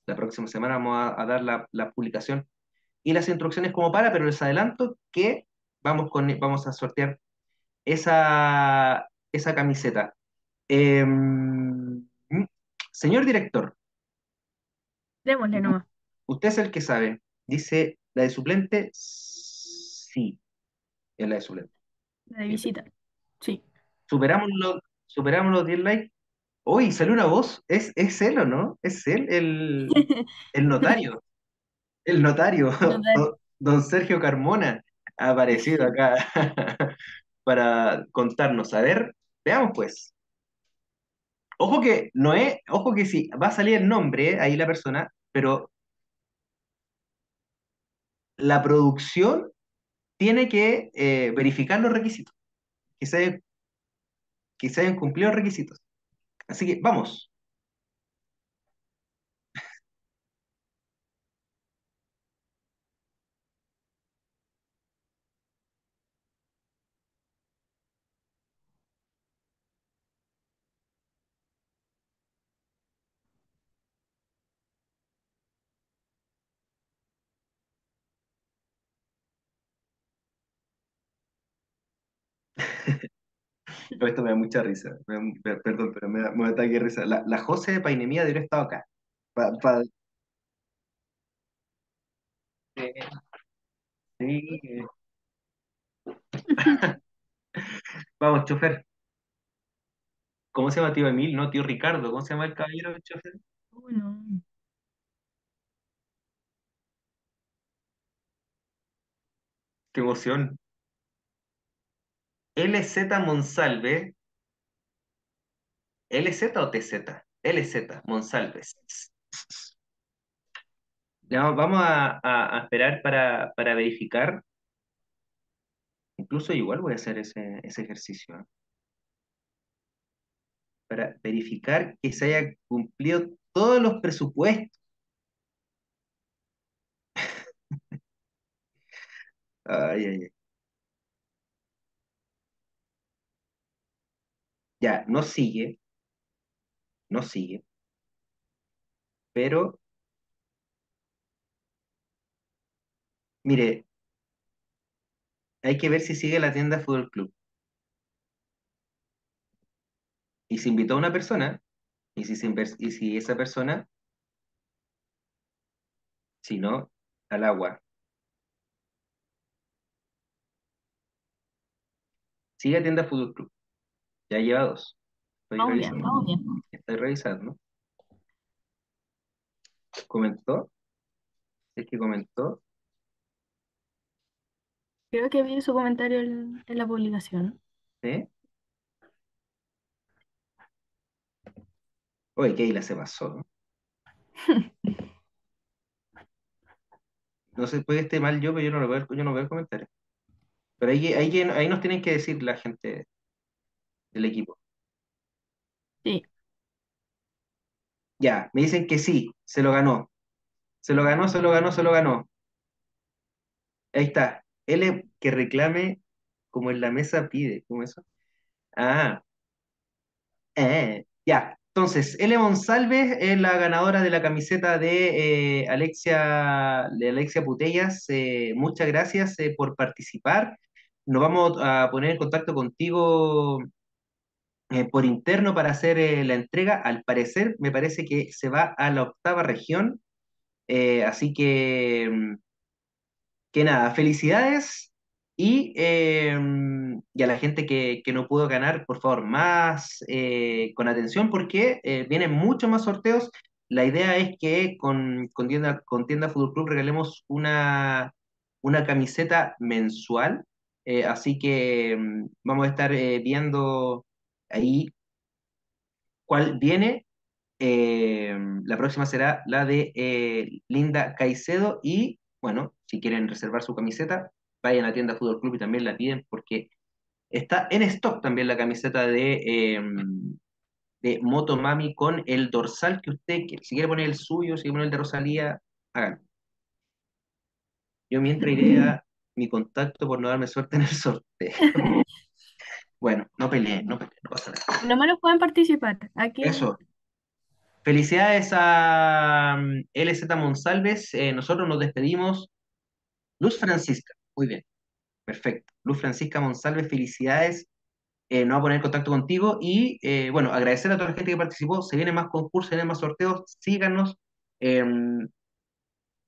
la próxima semana vamos a, a dar la, la publicación y las instrucciones como para, pero les adelanto que vamos, con, vamos a sortear esa, esa camiseta. Em, señor director, Démosle nomás, usted es el que sabe. Dice, ¿la de suplente? Sí, es la de suplente. la de visita. Sí. Superamos los, superamos los 10 likes. Uy, salió una voz. ¿Es, es él o no? Es él, el, *laughs* el notario. El notario, Notar. don, Sergio Carmona, ha aparecido acá *laughs* para contarnos. A ver, veamos pues. Ojo que no es, ojo que sí, va a salir el nombre, eh, ahí la persona, pero la producción tiene que eh, verificar los requisitos, que se, que se hayan cumplido los requisitos. Así que vamos. Pero Esto me da mucha risa. me da- me- perdón, pero me da, me da risa. La, la José de Painemía debería estar acá. Pa- pa- sí, eh. *laughs* Vamos, chofer. ¿Cómo se llama tío Emil? No, tío Ricardo. ¿Cómo se llama el caballero del chofer? Bueno, Qué emoción. LZ Monsalve. ¿LZ o TZ? LZ Monsalves. Ya, vamos a esperar para, para verificar. Incluso igual voy a hacer ese, ese ejercicio. ¿eh? Para verificar que se haya cumplido todos los presupuestos. *laughs* Ay, ay, ay. Ya, no sigue, no sigue, pero mire, hay que ver si sigue la tienda Fútbol Club. Y se invitó a una persona, y si, y si esa persona, si no, al agua. Sigue a tienda Fútbol Club. Ya lleva dos. Estoy vamos bien, revisando. vamos bien. Estoy revisando. ¿Comentó? Es que comentó. Creo que vi su comentario en, en la publicación. ¿eh? Oye, Keila se pasó. ¿no? *laughs* No sé, puede estar mal yo, pero yo no lo veo, yo no veo el comentario. Pero ahí, ahí, ahí nos tienen que decir la gente del equipo. Sí, Ya, me dicen que sí, se lo ganó. Se lo ganó, se lo ganó, se lo ganó. Ahí está. L que reclame como en la mesa pide. ¿Cómo eso? Ah, eh, ya. Entonces, L Monsalves es la ganadora de la camiseta de eh, Alexia, de Alexia Putellas. Eh, muchas gracias por participar. Nos vamos a poner en contacto contigo eh, por interno para hacer eh, la entrega. Al parecer, me parece que se va a la octava región. Eh, así que, mm, que nada, felicidades. Y, eh, y a la gente que, que no pudo ganar, por favor, más eh, con atención porque vienen muchos más sorteos. La idea es que con, con Tienda, con Tienda Fútbol Club regalemos una, una camiseta mensual. Así que mm, vamos a estar viendo ahí cuál viene. Eh, la próxima será la de eh, Linda Caicedo y bueno, si quieren reservar su camiseta, vayan a tienda Fútbol Club y también la piden porque está en stock también la camiseta de, eh, de Motomami con el dorsal que usted quiere. Si quiere poner el suyo, si quiere poner el de Rosalía, hagan. Yo mientras iré a mi contacto por no darme suerte en el sorteo. *laughs* Bueno, no peleen, no peleen, no pasa nada. Por lo menos pueden participar. Aquí, Eso. Felicidades a mm, LZ Monsalves. Eh, nosotros nos despedimos. Luz Francisca. Muy bien. Perfecto. Luz Francisca Monsalves, felicidades. Eh, nos va a poner en contacto contigo y, eh, bueno, agradecer a toda la gente que participó. Se vienen más concursos, se vienen más sorteos. Síganos, eh,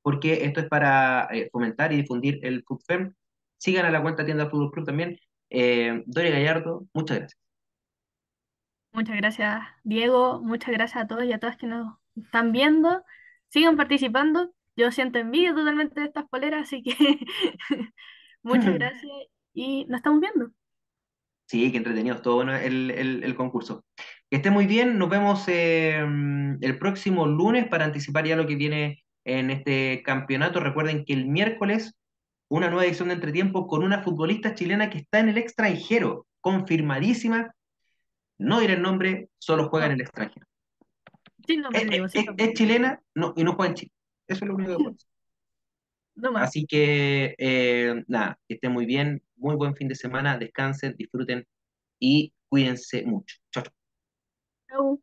porque esto es para eh, fomentar y difundir el FUTFEM. Sigan a la cuenta Tienda Fútbol Club también. Eh, Gallardo, muchas gracias. muchas gracias, Diego. Muchas gracias a todos y a todas que nos están viendo. Sigan participando. Yo siento envidia totalmente de estas poleras, así que *laughs* muchas *laughs* gracias y nos estamos viendo. Sí, qué entretenido, todo bueno el, el, el concurso. Que esté muy bien, nos vemos eh, el próximo lunes para anticipar ya lo que viene en este campeonato. Recuerden que el miércoles una nueva edición de Entretiempo con una futbolista chilena que está en el extranjero, confirmadísima. No diré el nombre, solo juega en No, el extranjero. Es, nombre, es- sin es- chilena no, y no juega en Chile. Eso es lo único que puedo decir. No más. Así que, eh, nada, que estén muy bien, muy buen fin de semana, descansen, disfruten y cuídense mucho. Chao, chao. Chau.